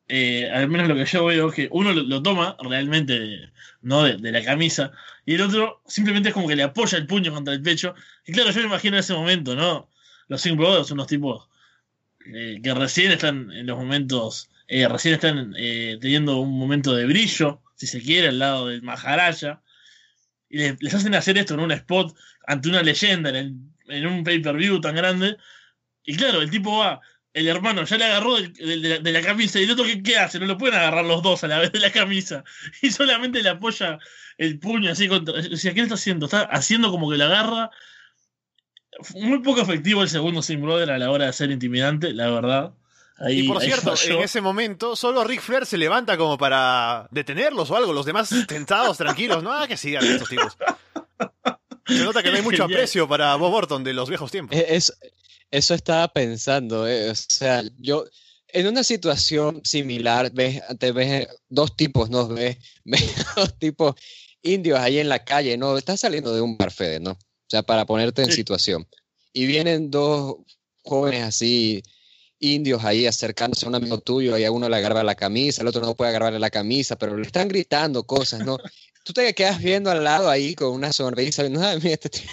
eh, al menos lo que yo veo es que uno lo, toma realmente no de, la camisa y el otro simplemente es como que le apoya el puño contra el pecho. Y claro, yo me imagino ese momento, ¿no? Los Singh Brothers unos tipos eh, que recién están en los momentos, eh, recién están eh, teniendo un momento de brillo, si se quiere, al lado del Maharaja. Y les, les hacen hacer esto en un spot ante una leyenda, en, el, en un pay-per-view tan grande. Y claro, el tipo va, el hermano ya le agarró de, la, de, la, camisa y el otro ¿qué, ¿qué, hace? No lo pueden agarrar los dos a la vez de la camisa. [laughs] Y solamente le apoya el puño así contra. O sea, ¿qué está haciendo? Está haciendo como que la agarra. Muy poco efectivo el segundo Sin Brother a la hora de ser intimidante, la verdad. Ahí, y por cierto, en ese momento solo Ric Flair se levanta como para detenerlos o algo, los demás tentados, tranquilos, no, ah, que sigan estos tipos. [laughs] Se nota que no hay mucho aprecio para Bob Orton de los viejos tiempos. Es, eso estaba pensando, eh. o sea, yo en una situación similar ves, te ves dos tipos, ¿no? Ves, [laughs] ves dos tipos indios ahí en la calle, ¿no? Estás saliendo de un barfede, ¿no? O sea, para ponerte en sí. situación. Y vienen dos jóvenes así, indios ahí acercándose a un amigo tuyo y a uno le agarra la camisa, el otro no puede agarrarle la camisa, pero le están gritando cosas, ¿no? [laughs] Tú te quedas viendo al lado ahí con una sonrisa, viendo, [laughs] mira, este tío,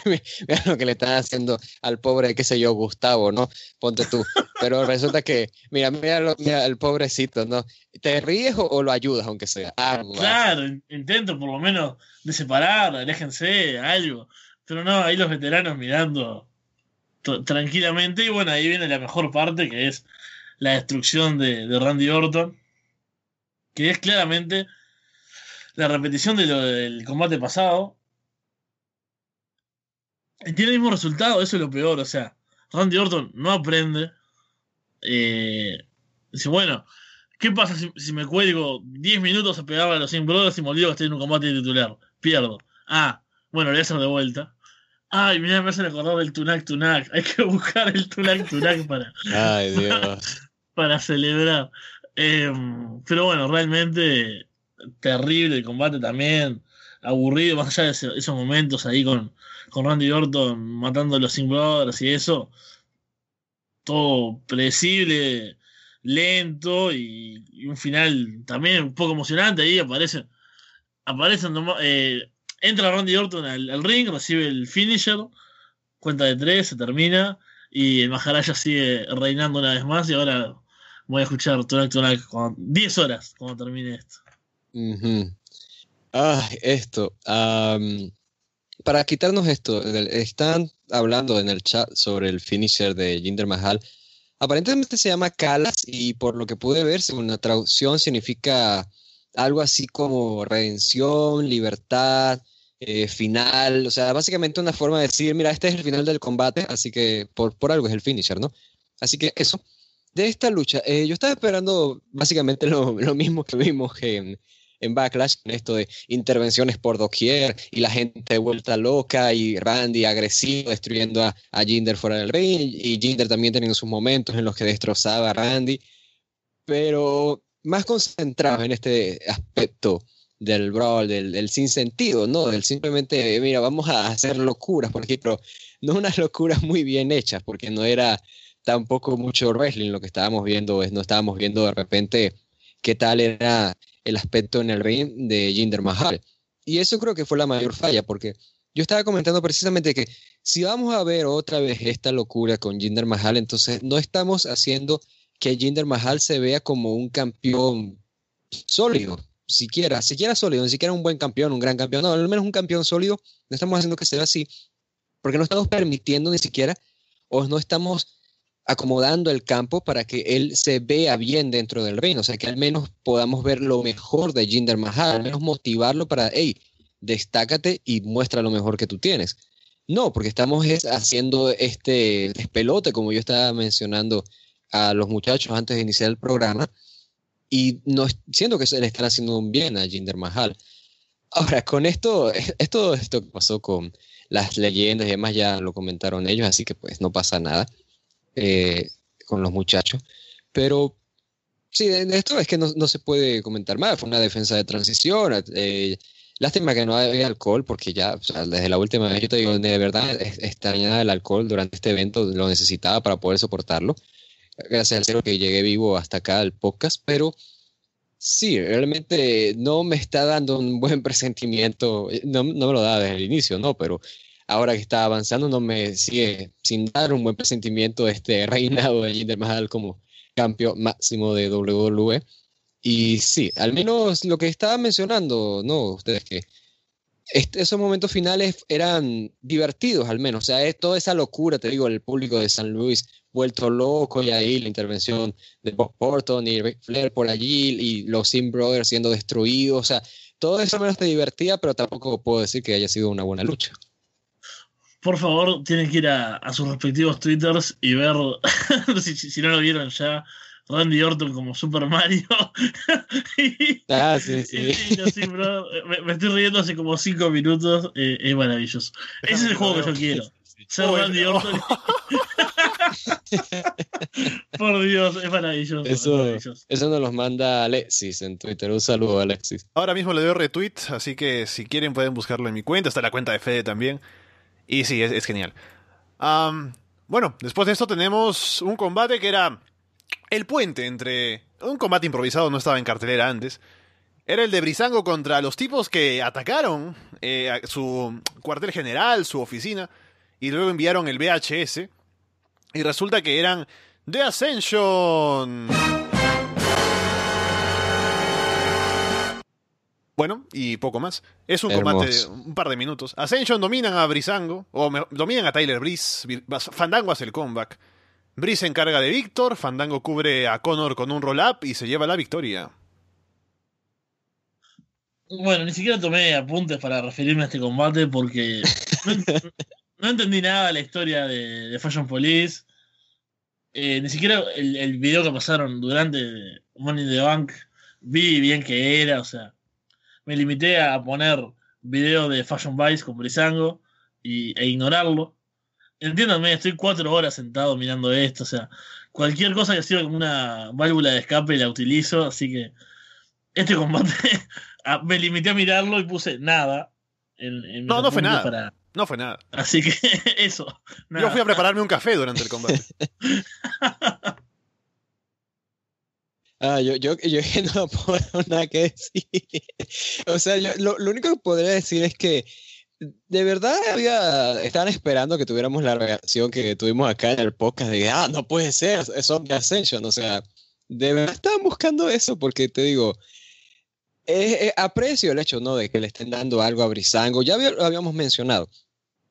lo que le están haciendo al pobre, qué sé yo, Gustavo, ¿no? Ponte tú. Pero resulta que, mira, mira, lo, el pobrecito, ¿no? ¿Te ríes o, lo ayudas, aunque sea? Claro, intento por lo menos de separar, aléjense, algo. Pero no, ahí los veteranos mirando tranquilamente. Y bueno, ahí viene la mejor parte, que es la destrucción de, de Randy Orton. Que es claramente la repetición de lo del combate pasado. Y tiene el mismo resultado, eso es lo peor. O sea, Randy Orton no aprende. Eh, dice, bueno, ¿qué pasa si, si, me cuelgo 10 minutos a pegar a los 100 Brothers y me olvido que estoy en un combate titular? Pierdo. Ah, bueno, lo voy a hacer de vuelta. Ay, mira, me hacen acordar del Tunak Tunak. Hay que buscar el Tunak Tunak [laughs] para, Ay, Dios. [laughs] para celebrar. Eh, pero bueno, realmente terrible el combate también. Aburrido, más allá de esos momentos ahí con, con Randy Orton matando a los Sin Brothers y eso. Todo predecible, lento y, un final también un poco emocionante. Ahí aparecen, aparecen eh, entra Randy Orton al, ring, recibe el finisher, cuenta de tres, se termina, y el Maharaja sigue reinando una vez más, y ahora voy a escuchar Tunak Tunak 10 horas cuando termine esto. Uh -huh. Ah, esto. Para quitarnos esto, están hablando en el chat sobre el finisher de Jinder Mahal. Aparentemente se llama Kalas y por lo que pude ver, según la traducción, significa algo así como redención, libertad, eh, final, o sea, básicamente una forma de decir, mira, este es el final del combate, así que por, por algo es el finisher, ¿no? Así que eso. de esta lucha, eh, yo estaba esperando básicamente lo, lo mismo que vimos en, en Backlash, en esto de intervenciones por doquier y la gente vuelta loca y Randy agresivo destruyendo a, a Jinder fuera del ring y Jinder también teniendo sus momentos en los que destrozaba a Randy, pero más concentrado en este aspecto del brawl, del, del sinsentido, ¿no? Del simplemente, mira, vamos a hacer locuras por aquí, pero no unas locuras muy bien hechas, porque no era tampoco mucho wrestling lo que estábamos viendo, no estábamos viendo de repente qué tal era el aspecto en el ring de Jinder Mahal. Y eso creo que fue la mayor falla, porque yo estaba comentando precisamente que si vamos a ver otra vez esta locura con Jinder Mahal, entonces no estamos haciendo que Jinder Mahal se vea como un campeón sólido, siquiera, siquiera sólido, ni siquiera un buen campeón, un gran campeón, no, al menos un campeón sólido, no estamos haciendo que sea así, porque no estamos permitiendo ni siquiera, o no estamos acomodando el campo para que él se vea bien dentro del reino, o sea, que al menos podamos ver lo mejor de Jinder Mahal, al menos motivarlo para, hey, destácate y muestra lo mejor que tú tienes. No, porque estamos haciendo este despelote, como yo estaba mencionando a los muchachos antes de iniciar el programa, y no siento que se le están haciendo un bien a Jinder Mahal. Ahora, con esto, esto, esto que pasó con las leyendas y demás ya lo comentaron ellos, así que pues no pasa nada. Eh, con los muchachos. Pero sí, de esto es que no, no, se puede comentar más. Fue una defensa de transición. Eh, lástima que no había alcohol, porque ya o sea, desde la última vez yo te digo, de verdad extrañaba el alcohol durante este evento, lo necesitaba para poder soportarlo. Gracias al cielo que llegué vivo hasta acá al podcast, pero sí, realmente no me está dando un buen [laughs] presentimiento, no, no me lo daba desde el inicio, ¿no? Pero ahora que está avanzando, no me sigue sin dar un buen presentimiento este [laughs] reinado de Jinder Mahal como campeón máximo de WWE. Y sí, al menos lo que estaba mencionando, ¿no? Ustedes que este, esos momentos finales eran divertidos, al menos. O sea, es toda esa locura, te digo, el público de San Luis vuelto loco y ahí la intervención de Bob Porton y Ric Flair por allí y los Sim Brothers siendo destruidos. O sea, todo eso menos te divertía, pero tampoco puedo decir que haya sido una buena lucha por favor, tienen que ir a, a sus respectivos twitters y ver, [laughs] si, si, no lo vieron ya, Randy Orton como Super Mario. [laughs] y, ah, sí, sí. Y, y, bro, me, me, estoy riendo hace como cinco minutos. Eh, es maravilloso. Ese es el juego que yo quiero. Ser Randy Orton. [laughs] Por Dios, es maravilloso. Eso, es maravilloso. eso nos los manda Alexis en Twitter. Un saludo, Alexis. Ahora mismo le doy retweet, así que si quieren pueden buscarlo en mi cuenta. Está la cuenta de Fede también. Y sí, es, genial. Bueno, después de esto tenemos un combate que era el puente entre... Un combate improvisado, no estaba en cartelera antes. Era el de Brisango contra los tipos que atacaron eh, su cuartel general, su oficina, y luego enviaron el VHS. Y resulta que eran The Ascension. Bueno, y poco más. Es un Hermoso. combate de un par de minutos. Ascension dominan a Brisango, o me, dominan a Tyler Breeze. Fandango hace el comeback. Breeze se encarga de Víctor, Fandango cubre a Connor con un roll-up y se lleva la victoria. Bueno, ni siquiera tomé apuntes para referirme a este combate porque no, [laughs] no entendí nada de la historia de, de Fashion Police. Eh, ni siquiera el, el, video que pasaron durante Money in the Bank vi bien que era, o sea, me limité a poner video de Fashion Vice con Brisango y, e ignorarlo. Entiéndanme, estoy cuatro horas sentado mirando esto, o sea, cualquier cosa que sirva como una válvula de escape la utilizo, así que este combate [laughs] me limité a mirarlo y puse nada. En, en no, no fue nada. Para... No fue nada. Así que [laughs] eso. Nada. Yo fui a prepararme un café durante el combate. [laughs] Ah, yo, yo, yo [laughs] no puedo nada que decir. o sea, yo, lo, lo, único que podría decir es que de verdad había, estaban esperando que tuviéramos la reacción que tuvimos acá en el podcast de, ah, no puede ser, es Zombie Ascension. O sea, de verdad estaban buscando eso porque te digo, eh, eh, aprecio el hecho, ¿no? De que le estén dando algo a Brisango. Ya lo habíamos mencionado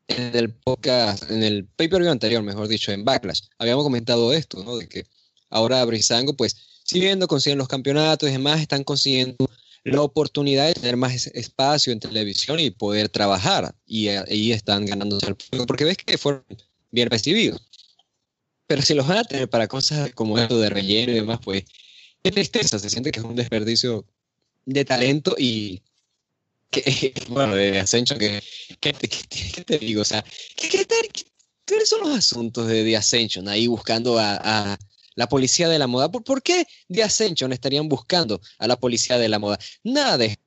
en el podcast, en el pay-per-view anterior, mejor dicho, en Backlash. Habíamos comentado esto, ¿no? De que ahora Brisango, pues, siguiendo, consiguen los campeonatos y demás, están consiguiendo la oportunidad de tener más espacio en televisión y poder trabajar. Y ahí están ganándose el público, porque ves que fueron bien recibidos. pero si los van a tener para cosas como esto de relleno y demás, pues qué tristeza, se siente que es un desperdicio de talento y que, [laughs] bueno, de Ascension, que, ¿qué te digo? O sea, ¿qué, ¿cuáles son los asuntos de The Ascension ahí buscando a, la policía de la moda? ¿Por, ¿Por, qué The Ascension estarían buscando a la policía de la moda? Nada de...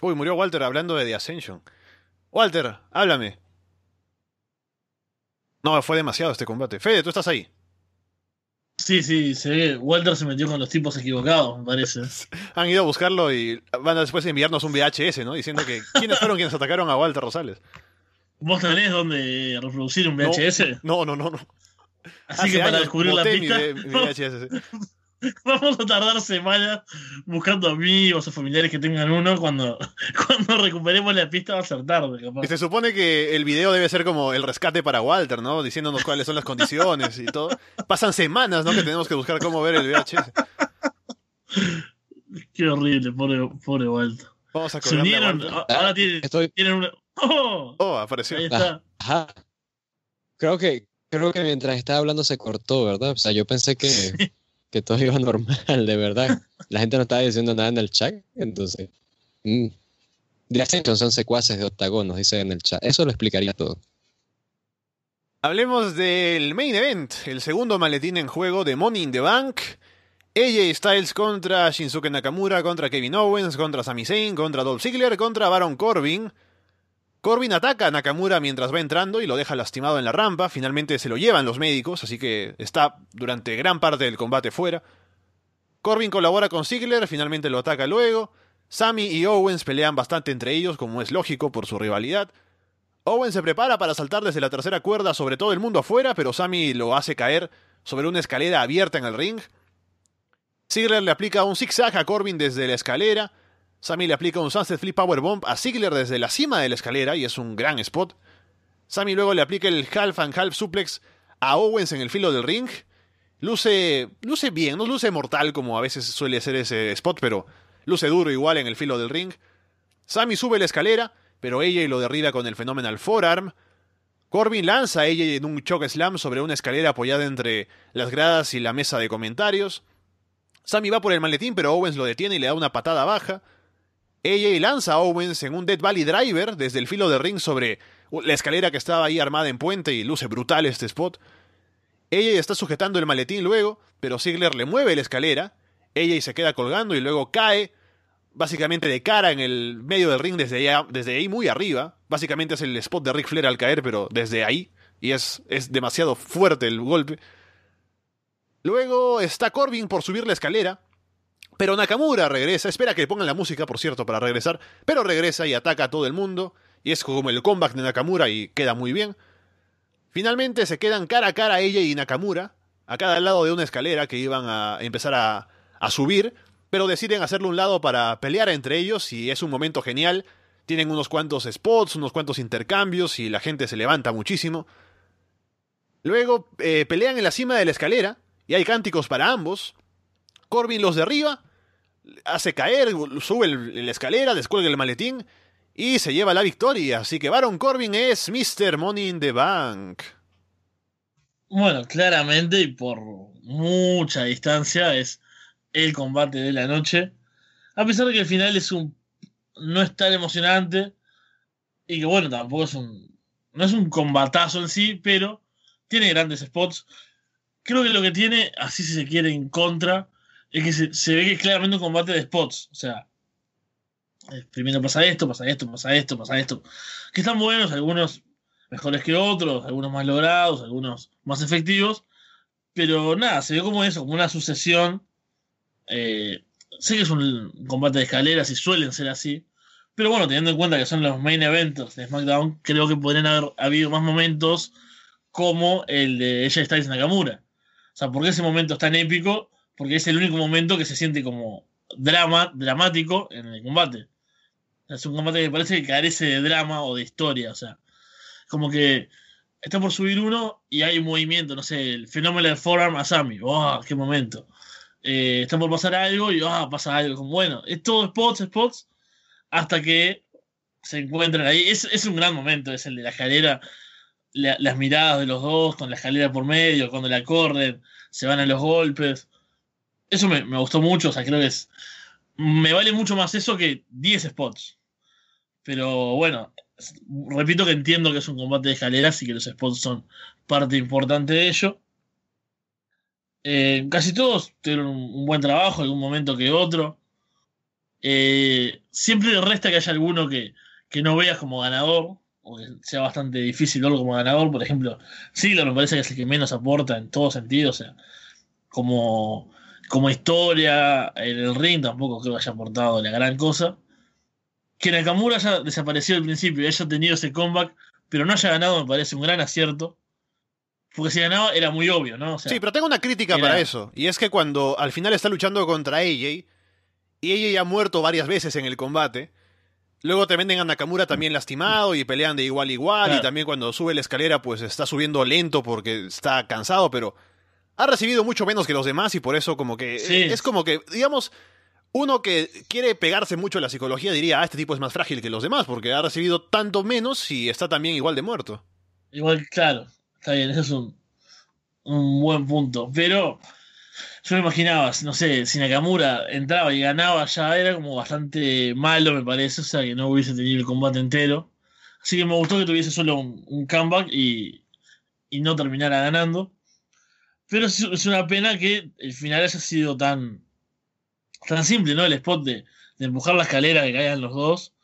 Uy, murió Walter hablando de The Ascension. Walter, háblame. No, fue demasiado este combate. Fede, tú estás ahí. Sí, sí, se ve. Walter se metió con los tipos equivocados, me parece. [laughs] Han ido a buscarlo y van a después enviarnos un VHS, ¿no? Diciendo que quiénes fueron quienes atacaron a Walter Rosales. ¿Vos tenés dónde reproducir un VHS? No, no, no, no. Así que para descubrir la pista. VHS, [laughs] Vamos a tardar semanas buscando amigos o familiares que tengan uno. Cuando, [laughs] cuando recuperemos la pista va a ser tarde, capaz. Y se supone que el video debe ser como el rescate para Walter, ¿no? Diciéndonos cuáles son las condiciones y todo. Pasan semanas, ¿no? Que tenemos que buscar cómo ver el VHS. [laughs] Qué horrible, pobre, pobre Walter. Vamos a Se unieron, ahora tienen, tienen una... ¡Oh! oh, apareció. Ahí está. Ajá. Creo que, creo que mientras estaba hablando se cortó, ¿verdad? O sea, yo pensé que [laughs] que todo iba [laughs] normal, de verdad. La gente no estaba diciendo nada en el chat, entonces. Mm. De Ascension son secuaces de octagonos, dice en el chat. Eso lo explicaría todo. Hablemos del main event, el segundo maletín en juego de Money in the Bank. AJ Styles contra Shinsuke Nakamura, contra Kevin Owens, contra Sami Zayn, contra Dolph Ziggler, contra Baron Corbin. Corbin ataca a Nakamura mientras va entrando y lo deja lastimado en la rampa. Finalmente se lo llevan los médicos, así que está durante gran parte del combate fuera. Corbin colabora con Ziggler, finalmente lo ataca luego. Sammy y Owens pelean bastante entre ellos, como es lógico por su rivalidad. Owens se prepara para saltar desde la tercera cuerda sobre todo el mundo afuera, pero Sammy lo hace caer sobre una escalera abierta en el ring. Ziggler le aplica un zigzag a Corbin desde la escalera. Sammy le aplica un Sunset Flip Powerbomb a Ziggler desde la cima de la escalera y es un gran spot. Sammy luego le aplica el Half and Half Suplex a Owens en el filo del ring. Luce, luce bien, no luce mortal como a veces suele ser ese spot, pero luce duro igual en el filo del ring. Sammy sube la escalera, pero ella lo derriba con el Phenomenal Forearm. Corbin lanza a ella en un choke slam sobre una escalera apoyada entre las gradas y la mesa de comentarios. Sammy va por el maletín, pero Owens lo detiene y le da una patada baja. AJ lanza a Owens en un Dead Valley Driver desde el filo de ring sobre la escalera que estaba ahí armada en puente y luce brutal este spot. AJ está sujetando el maletín luego, pero Ziggler le mueve la escalera. AJ se queda colgando y luego cae, básicamente de cara en el medio del ring desde, desde ahí muy arriba. Básicamente es el spot de Ric Flair al caer, pero desde ahí. Y es, es demasiado fuerte el golpe. Luego está Corbin por subir la escalera. Pero Nakamura regresa, espera que le pongan la música, por cierto, para regresar, pero regresa y ataca a todo el mundo, y es como el comeback de Nakamura y queda muy bien. Finalmente se quedan cara a cara ella y Nakamura, a cada lado de una escalera que iban a empezar a, subir, pero deciden hacerlo un lado para pelear entre ellos y es un momento genial. Tienen unos cuantos spots, unos cuantos intercambios y la gente se levanta muchísimo. Luego eh, pelean en la cima de la escalera y hay cánticos para ambos. Corbin los derriba hace caer, sube la escalera, descuelga el maletín y se lleva la victoria. Así que Baron Corbin es Mr. Money in the Bank. Bueno, claramente y por mucha distancia es el combate de la noche. A pesar de que el final es un no es tan emocionante y que bueno, tampoco es un no es un combatazo en sí, pero tiene grandes spots. Creo que lo que tiene, así si se quiere en contra, es que se, ve que es claramente un combate de spots. O sea, eh, primero pasa esto, pasa esto, pasa esto, pasa esto. Que están buenos, algunos mejores que otros, algunos más logrados, algunos más efectivos. Pero nada, se ve como eso, como una sucesión. Eh, sé que es un combate de escaleras y suelen ser así. Pero bueno, teniendo en cuenta que son los main eventos de SmackDown, creo que podrían haber habido más momentos como el de ella Styles Nakamura. O sea, porque ese momento es tan épico porque es el único momento que se siente como drama, dramático en el combate. Es un combate que parece que carece de drama o de historia, o sea, como que está por subir uno y hay un movimiento, no sé, el fenómeno del forearm a Sammy, ¡oh, qué momento! Eh, está por pasar algo y ¡ah, pasa algo! Como, bueno, es todo spots, spots, hasta que se encuentran ahí. Es, es un gran momento, es el de la escalera. las miradas de los dos con la escalera por medio, cuando la corren, se van a los golpes. Eso me, gustó mucho, o sea, creo que es. Me vale mucho más eso que 10 spots. Pero bueno, repito que entiendo que es un combate de escaleras y que los spots son parte importante de ello. Eh, casi todos tuvieron un, buen trabajo, algún momento que otro. Eh, siempre resta que haya alguno que, que no veas como ganador, o que sea bastante difícil verlo como ganador. Por ejemplo, Ziggler me parece que es el que menos aporta en todo sentido, o sea, como, como historia, en el ring tampoco creo que haya aportado la gran cosa. Que Nakamura haya desaparecido al principio y haya tenido ese comeback, pero no haya ganado, me parece un gran acierto. Porque si ganaba era muy obvio, ¿no? sí, pero tengo una crítica para eso. Y es que cuando al final está luchando contra AJ, y AJ ya ha muerto varias veces en el combate, luego te venden a Nakamura también lastimado y pelean de igual a igual, y también cuando sube la escalera pues está subiendo lento porque está cansado, pero ha recibido mucho menos que los demás y por eso como que es como que, digamos, uno que quiere pegarse mucho en la psicología diría, ah, este tipo es más frágil que los demás porque ha recibido tanto menos y está también igual de muerto. Igual, claro, está bien, eso es un, un buen punto, pero yo me imaginaba, no sé, si Nakamura entraba y ganaba ya era como bastante malo, me parece, o sea, que no hubiese tenido el combate entero. Así que me gustó que tuviese solo un, comeback y, y, no terminara ganando. Pero es, una pena que el final haya sido tan, tan simple, ¿no? El spot de, empujar la escalera que caigan los dos.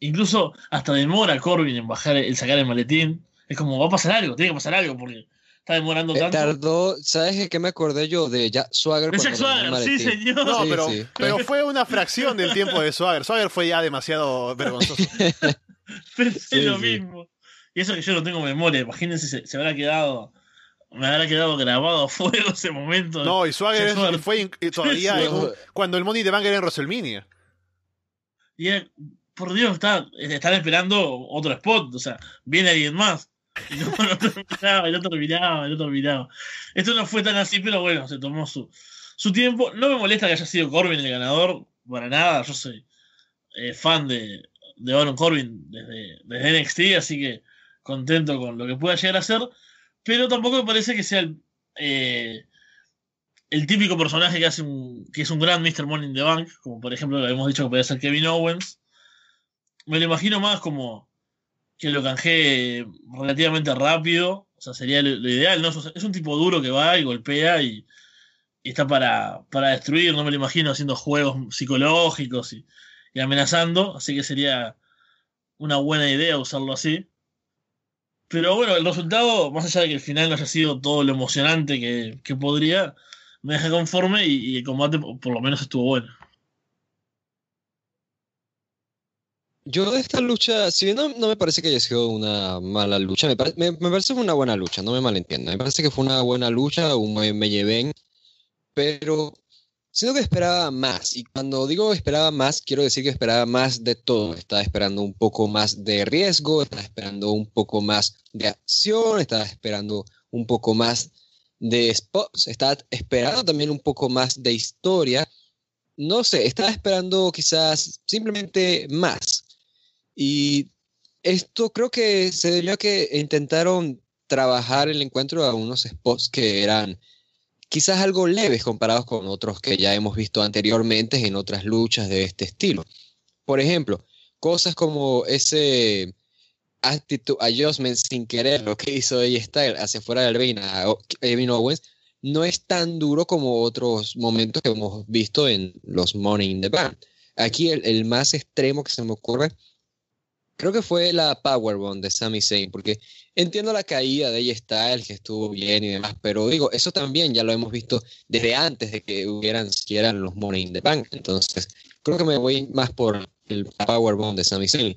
Incluso hasta demora Corbin en bajar, el sacar el maletín. Es como, va a pasar algo, tiene que pasar algo, porque está demorando eh, tanto. Tardó, ¿sabes qué me acordé yo? De Jack Swagger. De Jack Swagger, sí, señor. No, pero, pero fue una fracción del tiempo de Swagger. Swagger fue ya demasiado vergonzoso. [laughs] Pensé lo mismo. Y eso que yo no tengo memoria, imagínense, se, se habrá quedado me habrá quedado grabado [laughs] a fuego ese momento. No, y Swagger, fue todavía [laughs] cuando el Money de Bank era en WrestleMania. Y por Dios, está, están esperando otro spot. O sea, viene alguien más. [laughs] Y no, no terminaba, y no terminaba, y no terminaba. Esto no fue tan así, pero bueno, se tomó su, su tiempo. No me molesta que haya sido Corbin el ganador, para nada. Yo soy eh, fan de, de Baron Corbin desde, desde NXT, así que contento con lo que pueda llegar a ser. Pero tampoco me parece que sea el, eh, el típico personaje que hace un, que es un gran Mr. In the Bank, como por ejemplo lo hemos dicho que puede ser Kevin Owens. Me lo imagino más como que lo canjee relativamente rápido. O sea, sería lo, ideal, ¿no? Es un tipo duro que va y golpea y, está para, para, destruir. No me lo imagino haciendo juegos psicológicos y, amenazando. Así que sería una buena idea usarlo así. Pero bueno, el resultado, más allá de que el final no haya sido todo lo emocionante que, podría, me deja conforme y, el combate por lo menos estuvo bueno. Yo de esta lucha, si bien no, me parece que haya sido una mala lucha, me, me, parece que una buena lucha, no me malentiendo. Me parece que fue una buena lucha, un me llevé, pero siento que esperaba más. Y cuando digo esperaba más, quiero decir que esperaba más de todo. Estaba esperando un poco más de riesgo, estaba esperando un poco más de acción, estaba esperando un poco más de spots, estaba esperando también un poco más de historia. No sé, estaba esperando quizás simplemente más. Y esto creo que se debió a que intentaron trabajar el encuentro a unos spots que eran quizás algo leves comparados con otros que ya hemos visto anteriormente en otras luchas de este estilo. Por ejemplo, cosas como ese attitude adjustment sin querer, lo que hizo ella Style hacia fuera del ring a Kevin Owens, no es tan duro como otros momentos que hemos visto en los Money in the Bank. Aquí el, el más extremo que se me ocurre creo que fue la Powerbomb de Sami Zayn, porque entiendo la caída de Styles, que estuvo bien y demás, pero digo, eso también ya lo hemos visto desde antes de que hubieran siquiera los Money in the Bank. Entonces, creo que me voy más por el Powerbomb de Sami Zayn.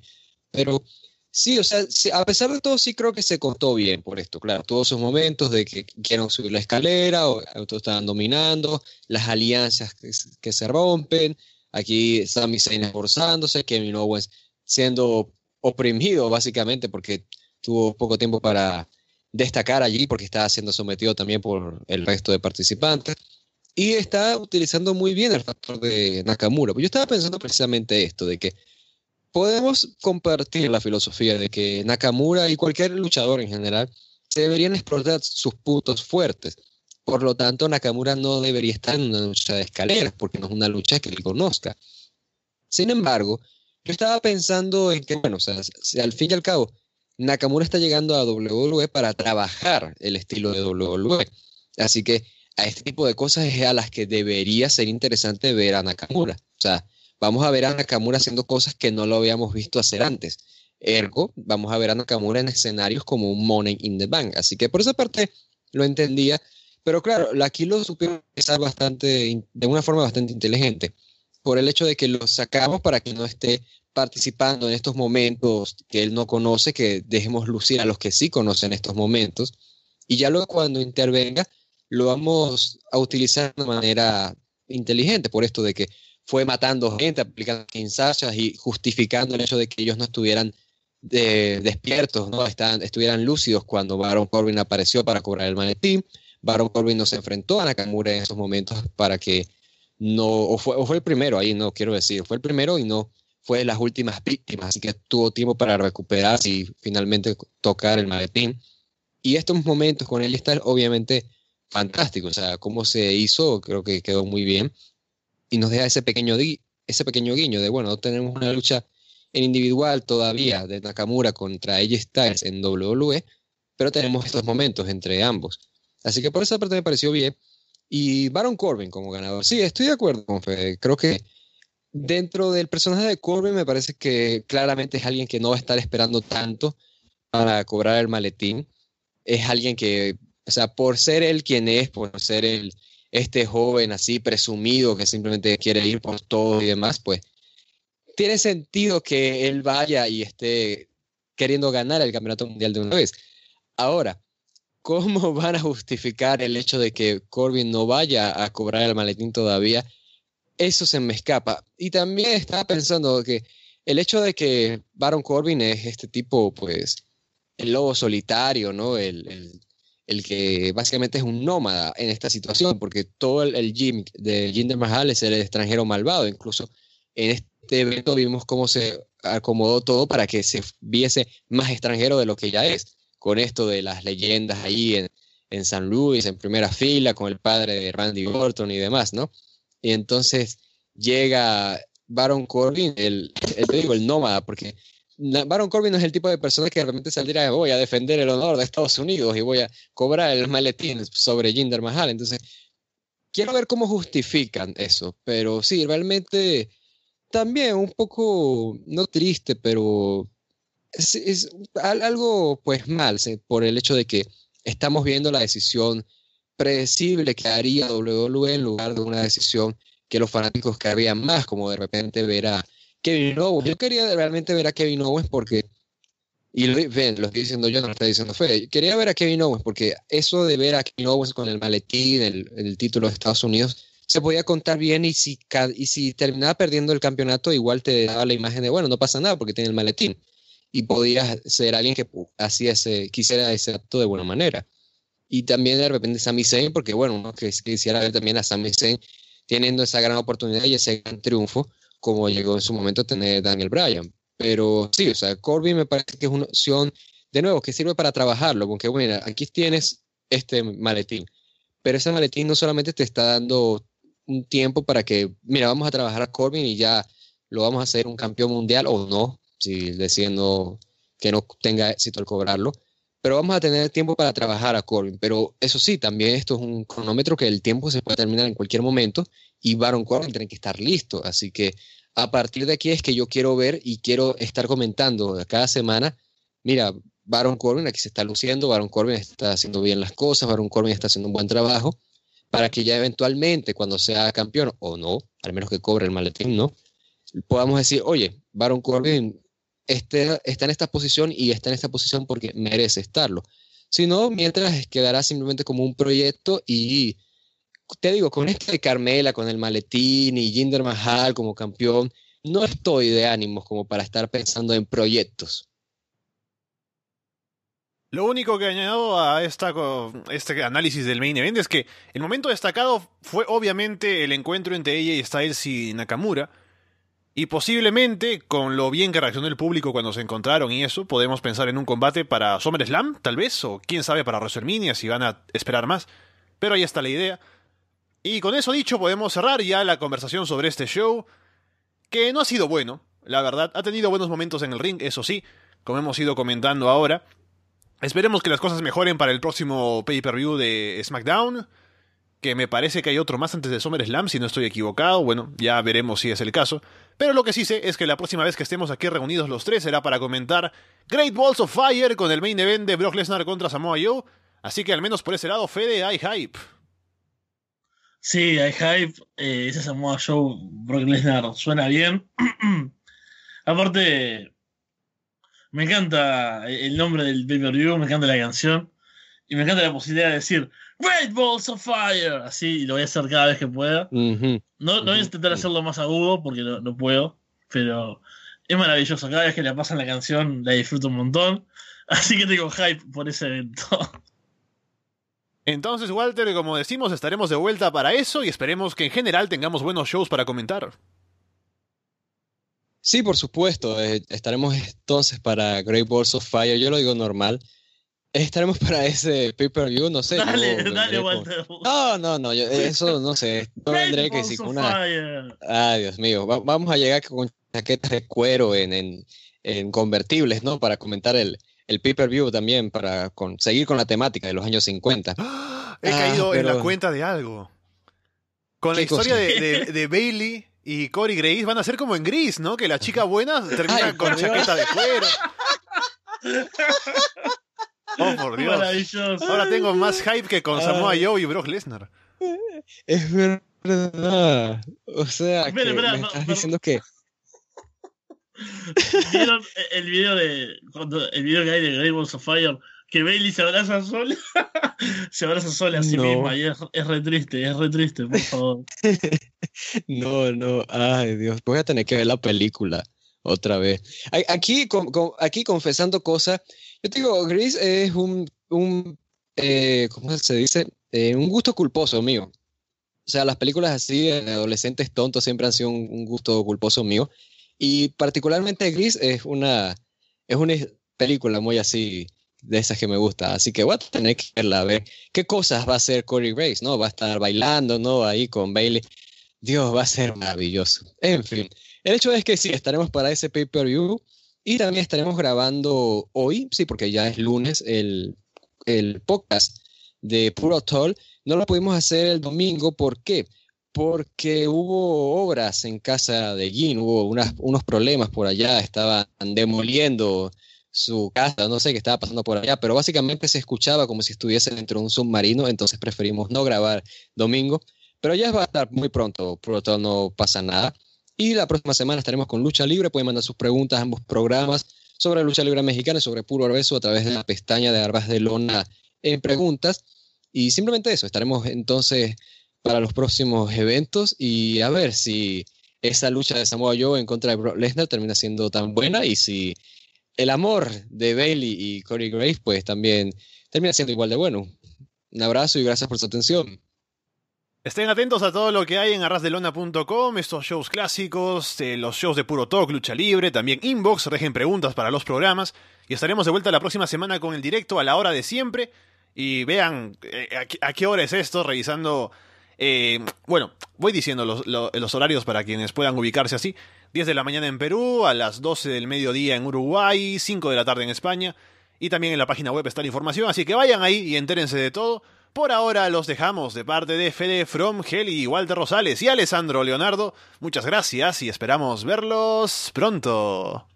Pero sí, o sea, a pesar de todo, sí creo que se contó bien por esto. Claro, todos esos momentos de que quieren subir la escalera, o estaban dominando, las alianzas que, que se rompen. Aquí Sami Zayn esforzándose, Kevin Owens siendo oprimido básicamente porque tuvo poco tiempo para destacar allí porque estaba siendo sometido también por el resto de participantes y está utilizando muy bien el factor de Nakamura. Yo estaba pensando precisamente esto, de que podemos compartir la filosofía de que Nakamura y cualquier luchador en general deberían explotar sus puntos fuertes. Por lo tanto, Nakamura no debería estar en una lucha de escaleras porque no es una lucha que él conozca. Sin embargo, yo estaba pensando en que, bueno, o sea, al fin y al cabo, Nakamura está llegando a WWE para trabajar el estilo de WWE. Así que a este tipo de cosas es a las que debería ser interesante ver a Nakamura. O sea, vamos a ver a Nakamura haciendo cosas que no lo habíamos visto hacer antes. Ergo, vamos a ver a Nakamura en escenarios como un Money in the Bank. Así que por esa parte lo entendía. Pero claro, aquí lo supieron bastante, de una forma bastante inteligente, por el hecho de que lo sacamos para que no esté participando en estos momentos que él no conoce, que dejemos lucir a los que sí conocen estos momentos. Y ya luego cuando intervenga, lo vamos a utilizar de manera inteligente, por esto de que fue matando gente, aplicando ensayos y justificando el hecho de que ellos no estuvieran eh, despiertos, no Estaban, estuvieran lúcidos cuando Baron Corbin apareció para cobrar el maletín. Baron Corbin no se enfrentó a Nakamura en esos momentos para que no, o fue, o fue el primero, ahí no quiero decir, fue el primero y no fue de las últimas víctimas, así que tuvo tiempo para recuperarse y finalmente tocar el maletín. Y estos momentos con él está obviamente fantástico, o sea, cómo se hizo, creo que quedó muy bien. Y nos deja ese pequeño, guiño de, bueno, no tenemos una lucha en individual todavía de Nakamura contra AJ Styles en WWE, pero tenemos estos momentos entre ambos. Así que por esa parte me pareció bien. Y Baron Corbin como ganador. Sí, estoy de acuerdo con Fede. Creo que dentro del personaje de Corbin me parece que claramente es alguien que no va a estar esperando tanto para cobrar el maletín. Es alguien que, o sea, por ser él quien es, por ser el, este joven así presumido que simplemente quiere ir por todo y demás, pues tiene sentido que él vaya y esté queriendo ganar el campeonato mundial de una vez. Ahora, ¿cómo [laughs] van a justificar el hecho de que Corbin no vaya a cobrar el maletín todavía? Eso se me escapa. Y también estaba pensando que el hecho de que Baron Corbin es este tipo, pues, el lobo solitario, ¿no? El, que básicamente es un nómada en esta situación, porque todo el, el gym de Jinder Mahal es el extranjero malvado. Incluso en este evento vimos cómo se acomodó todo para que se viese más extranjero de lo que ya es con esto de las leyendas ahí en, en San Luis, en primera fila, con el padre de Randy Orton y demás, ¿no? Y entonces llega Baron Corbin, el, el, digo, el nómada, porque Baron Corbin no es el tipo de persona que realmente saldría, voy a defender el honor de Estados Unidos y voy a cobrar el maletín sobre Jinder Mahal. Entonces, quiero ver cómo justifican eso, pero sí, realmente también un poco, no triste, pero es, algo pues mal por el hecho de que estamos viendo la decisión predecible que haría WWE en lugar de una decisión que los fanáticos querrían más, como de repente ver a Kevin Owens. Yo quería realmente ver a Kevin Owens porque, y ven, lo estoy diciendo yo, no lo estoy diciendo Fede, quería ver a Kevin Owens porque eso de ver a Kevin Owens con el maletín, el, el título de Estados Unidos, se podía contar bien y si, y si terminaba perdiendo el campeonato, igual te daba la imagen de, bueno, no pasa nada porque tiene el maletín y podías ser alguien que hacía ese, quisiera ese acto de buena manera. Y también de repente Sami Zayn, porque bueno, uno que quisiera ver también a Sami Zayn teniendo esa gran oportunidad y ese gran triunfo, como llegó en su momento a tener Daniel Bryan. Pero sí, o sea, Corbin me parece que es una opción, de nuevo, que sirve para trabajarlo, porque bueno, aquí tienes este maletín, pero ese maletín no solamente te está dando un tiempo para que, mira, vamos a trabajar a Corbin y ya lo vamos a hacer un campeón mundial o no, si decidiendo que no tenga éxito al cobrarlo. Pero vamos a tener tiempo para trabajar a Corbin. Pero eso sí, también esto es un cronómetro que el tiempo se puede terminar en cualquier momento y Baron Corbin tiene que estar listo. Así que a partir de aquí es que yo quiero ver y quiero estar comentando cada semana, mira, Baron Corbin aquí se está luciendo, Baron Corbin está haciendo bien las cosas, Baron Corbin está haciendo un buen trabajo, para que ya eventualmente cuando sea campeón o no, al menos que cobre el maletín, ¿no? Podamos decir, oye, Baron Corbin esté, está en esta posición y está en esta posición porque merece estarlo. Si no, mientras quedará simplemente como un proyecto y te digo, con este Carmela, con el maletín y Jinder Mahal como campeón, no estoy de ánimos como para estar pensando en proyectos. Lo único que añado a este análisis del main event es que el momento destacado fue obviamente el encuentro entre ella y Styles y Nakamura, Y posiblemente, con lo bien que reaccionó el público cuando se encontraron y eso, podemos pensar en un combate para SummerSlam, tal vez, o quién sabe para WrestleMania si van a esperar más. Pero ahí está la idea. Y con eso dicho, podemos cerrar ya la conversación sobre este show, que no ha sido bueno, la verdad. Ha tenido buenos momentos en el ring, eso sí, como hemos ido comentando ahora. Esperemos que las cosas mejoren para el próximo pay-per-view de SmackDown. Que me parece que hay otro más antes de SummerSlam, si no estoy equivocado. Bueno, ya veremos si es el caso. Pero lo que sí sé es que la próxima vez que estemos aquí reunidos los tres será para comentar Great Balls of Fire con el main event de Brock Lesnar contra Samoa Joe. Así que al menos por ese lado, Fede, hay hype. Sí, hay hype. Eh, ese Samoa Joe, Brock Lesnar, suena bien. [clears throat] Aparte, me encanta el nombre del pay-per-view, me encanta la canción y me encanta la posibilidad de decir Great Balls of Fire, así, y lo voy a hacer cada vez que pueda. no, no voy a intentar hacerlo más agudo porque no, no, puedo, pero es maravilloso. Cada vez que le pasan la canción la disfruto un montón, [laughs] así que tengo hype por ese evento. Entonces, Walter, como decimos, estaremos de vuelta para eso y esperemos que en general tengamos buenos shows para comentar. Sí, por supuesto. Eh, estaremos entonces para Great Balls of Fire. Yo lo digo normal. Estaremos [laughs] para ese pay-per-view, no sé. Dale, dale, Walter. No, no, no, eso no sé. Yo vendré que si con una. Ay, Dios mío. vamos a llegar con chaquetas de cuero en, en, en convertibles, ¿no? Para comentar el, el pay-per-view también, para con, seguir con la temática de los años 50. [gasps] He caído en la cuenta de algo. Con la historia de, de Bailey y Corey Grace van a ser como en Gris, ¿no? Que la chica buena [laughs] termina con chaqueta de cuero. [laughs] Oh, por Dios. Maravilloso. Ahora tengo más hype que con Samoa Joe y Brock Lesnar. Es verdad. O sea, que me estás diciendo que. ¿Vieron el video de. Cuando, el video que hay de Great Balls of Fire? Que Bailey se abraza sola. [laughs] se abraza sola a sí misma. Y es, es, re triste, es re triste, por favor. [laughs] no, no. Ay, Dios. Voy a tener que ver la película otra vez. Aquí, aquí confesando cosas, yo te digo, Gris es un, un eh, ¿cómo se dice? Eh, un gusto culposo mío. O sea, las películas así de adolescentes tontos siempre han sido un, gusto culposo mío. Y particularmente Gris es una, es una película muy así, de esas que me gusta. Así que voy a tener que verla, a ver qué cosas va a hacer Corey Grace, ¿no? Va a estar bailando, ¿no? Ahí con Bailey. Dios, va a ser maravilloso. En fin, el hecho es que sí, estaremos para ese pay-per-view y también estaremos grabando hoy, sí, porque ya es lunes, el, el podcast de Puro Toll. No lo pudimos hacer el domingo, ¿por qué? Porque hubo obras en casa de Gin, hubo unas, unos problemas por allá, estaban demoliendo su casa, no sé qué estaba pasando por allá, pero básicamente se escuchaba como si estuviese dentro de un submarino, entonces preferimos no grabar domingo, pero ya va a estar muy pronto, Puro no pasa nada. Y la próxima semana estaremos con Lucha Libre. Pueden mandar sus preguntas a ambos programas sobre Lucha Libre Mexicana y sobre Puro Arbeso a través de la pestaña de Arbas de Lona en preguntas. Y simplemente eso, estaremos entonces para los próximos eventos y a ver si esa lucha de Samoa Joe en contra de Brock Lesnar termina siendo tan buena y si el amor de Bailey y Corey Graves pues también termina siendo igual de bueno. Un abrazo y gracias por su atención. Estén atentos a todo lo que hay en arrasdelona.com, estos shows clásicos, eh, los shows de puro talk, lucha libre, también inbox, dejen preguntas para los programas y estaremos de vuelta la próxima semana con el directo a la hora de siempre y vean eh, a, qué hora es esto, revisando, eh, bueno, voy diciendo los, los, horarios para quienes puedan ubicarse así, 10 de la mañana en Perú, a las 12 del mediodía en Uruguay, 5 de la tarde en España y también en la página web está la información, así que vayan ahí y entérense de todo. Por ahora los dejamos de parte de Fede From, Heli, Walter Rosales y Alessandro Leonardo. Muchas gracias y esperamos verlos pronto.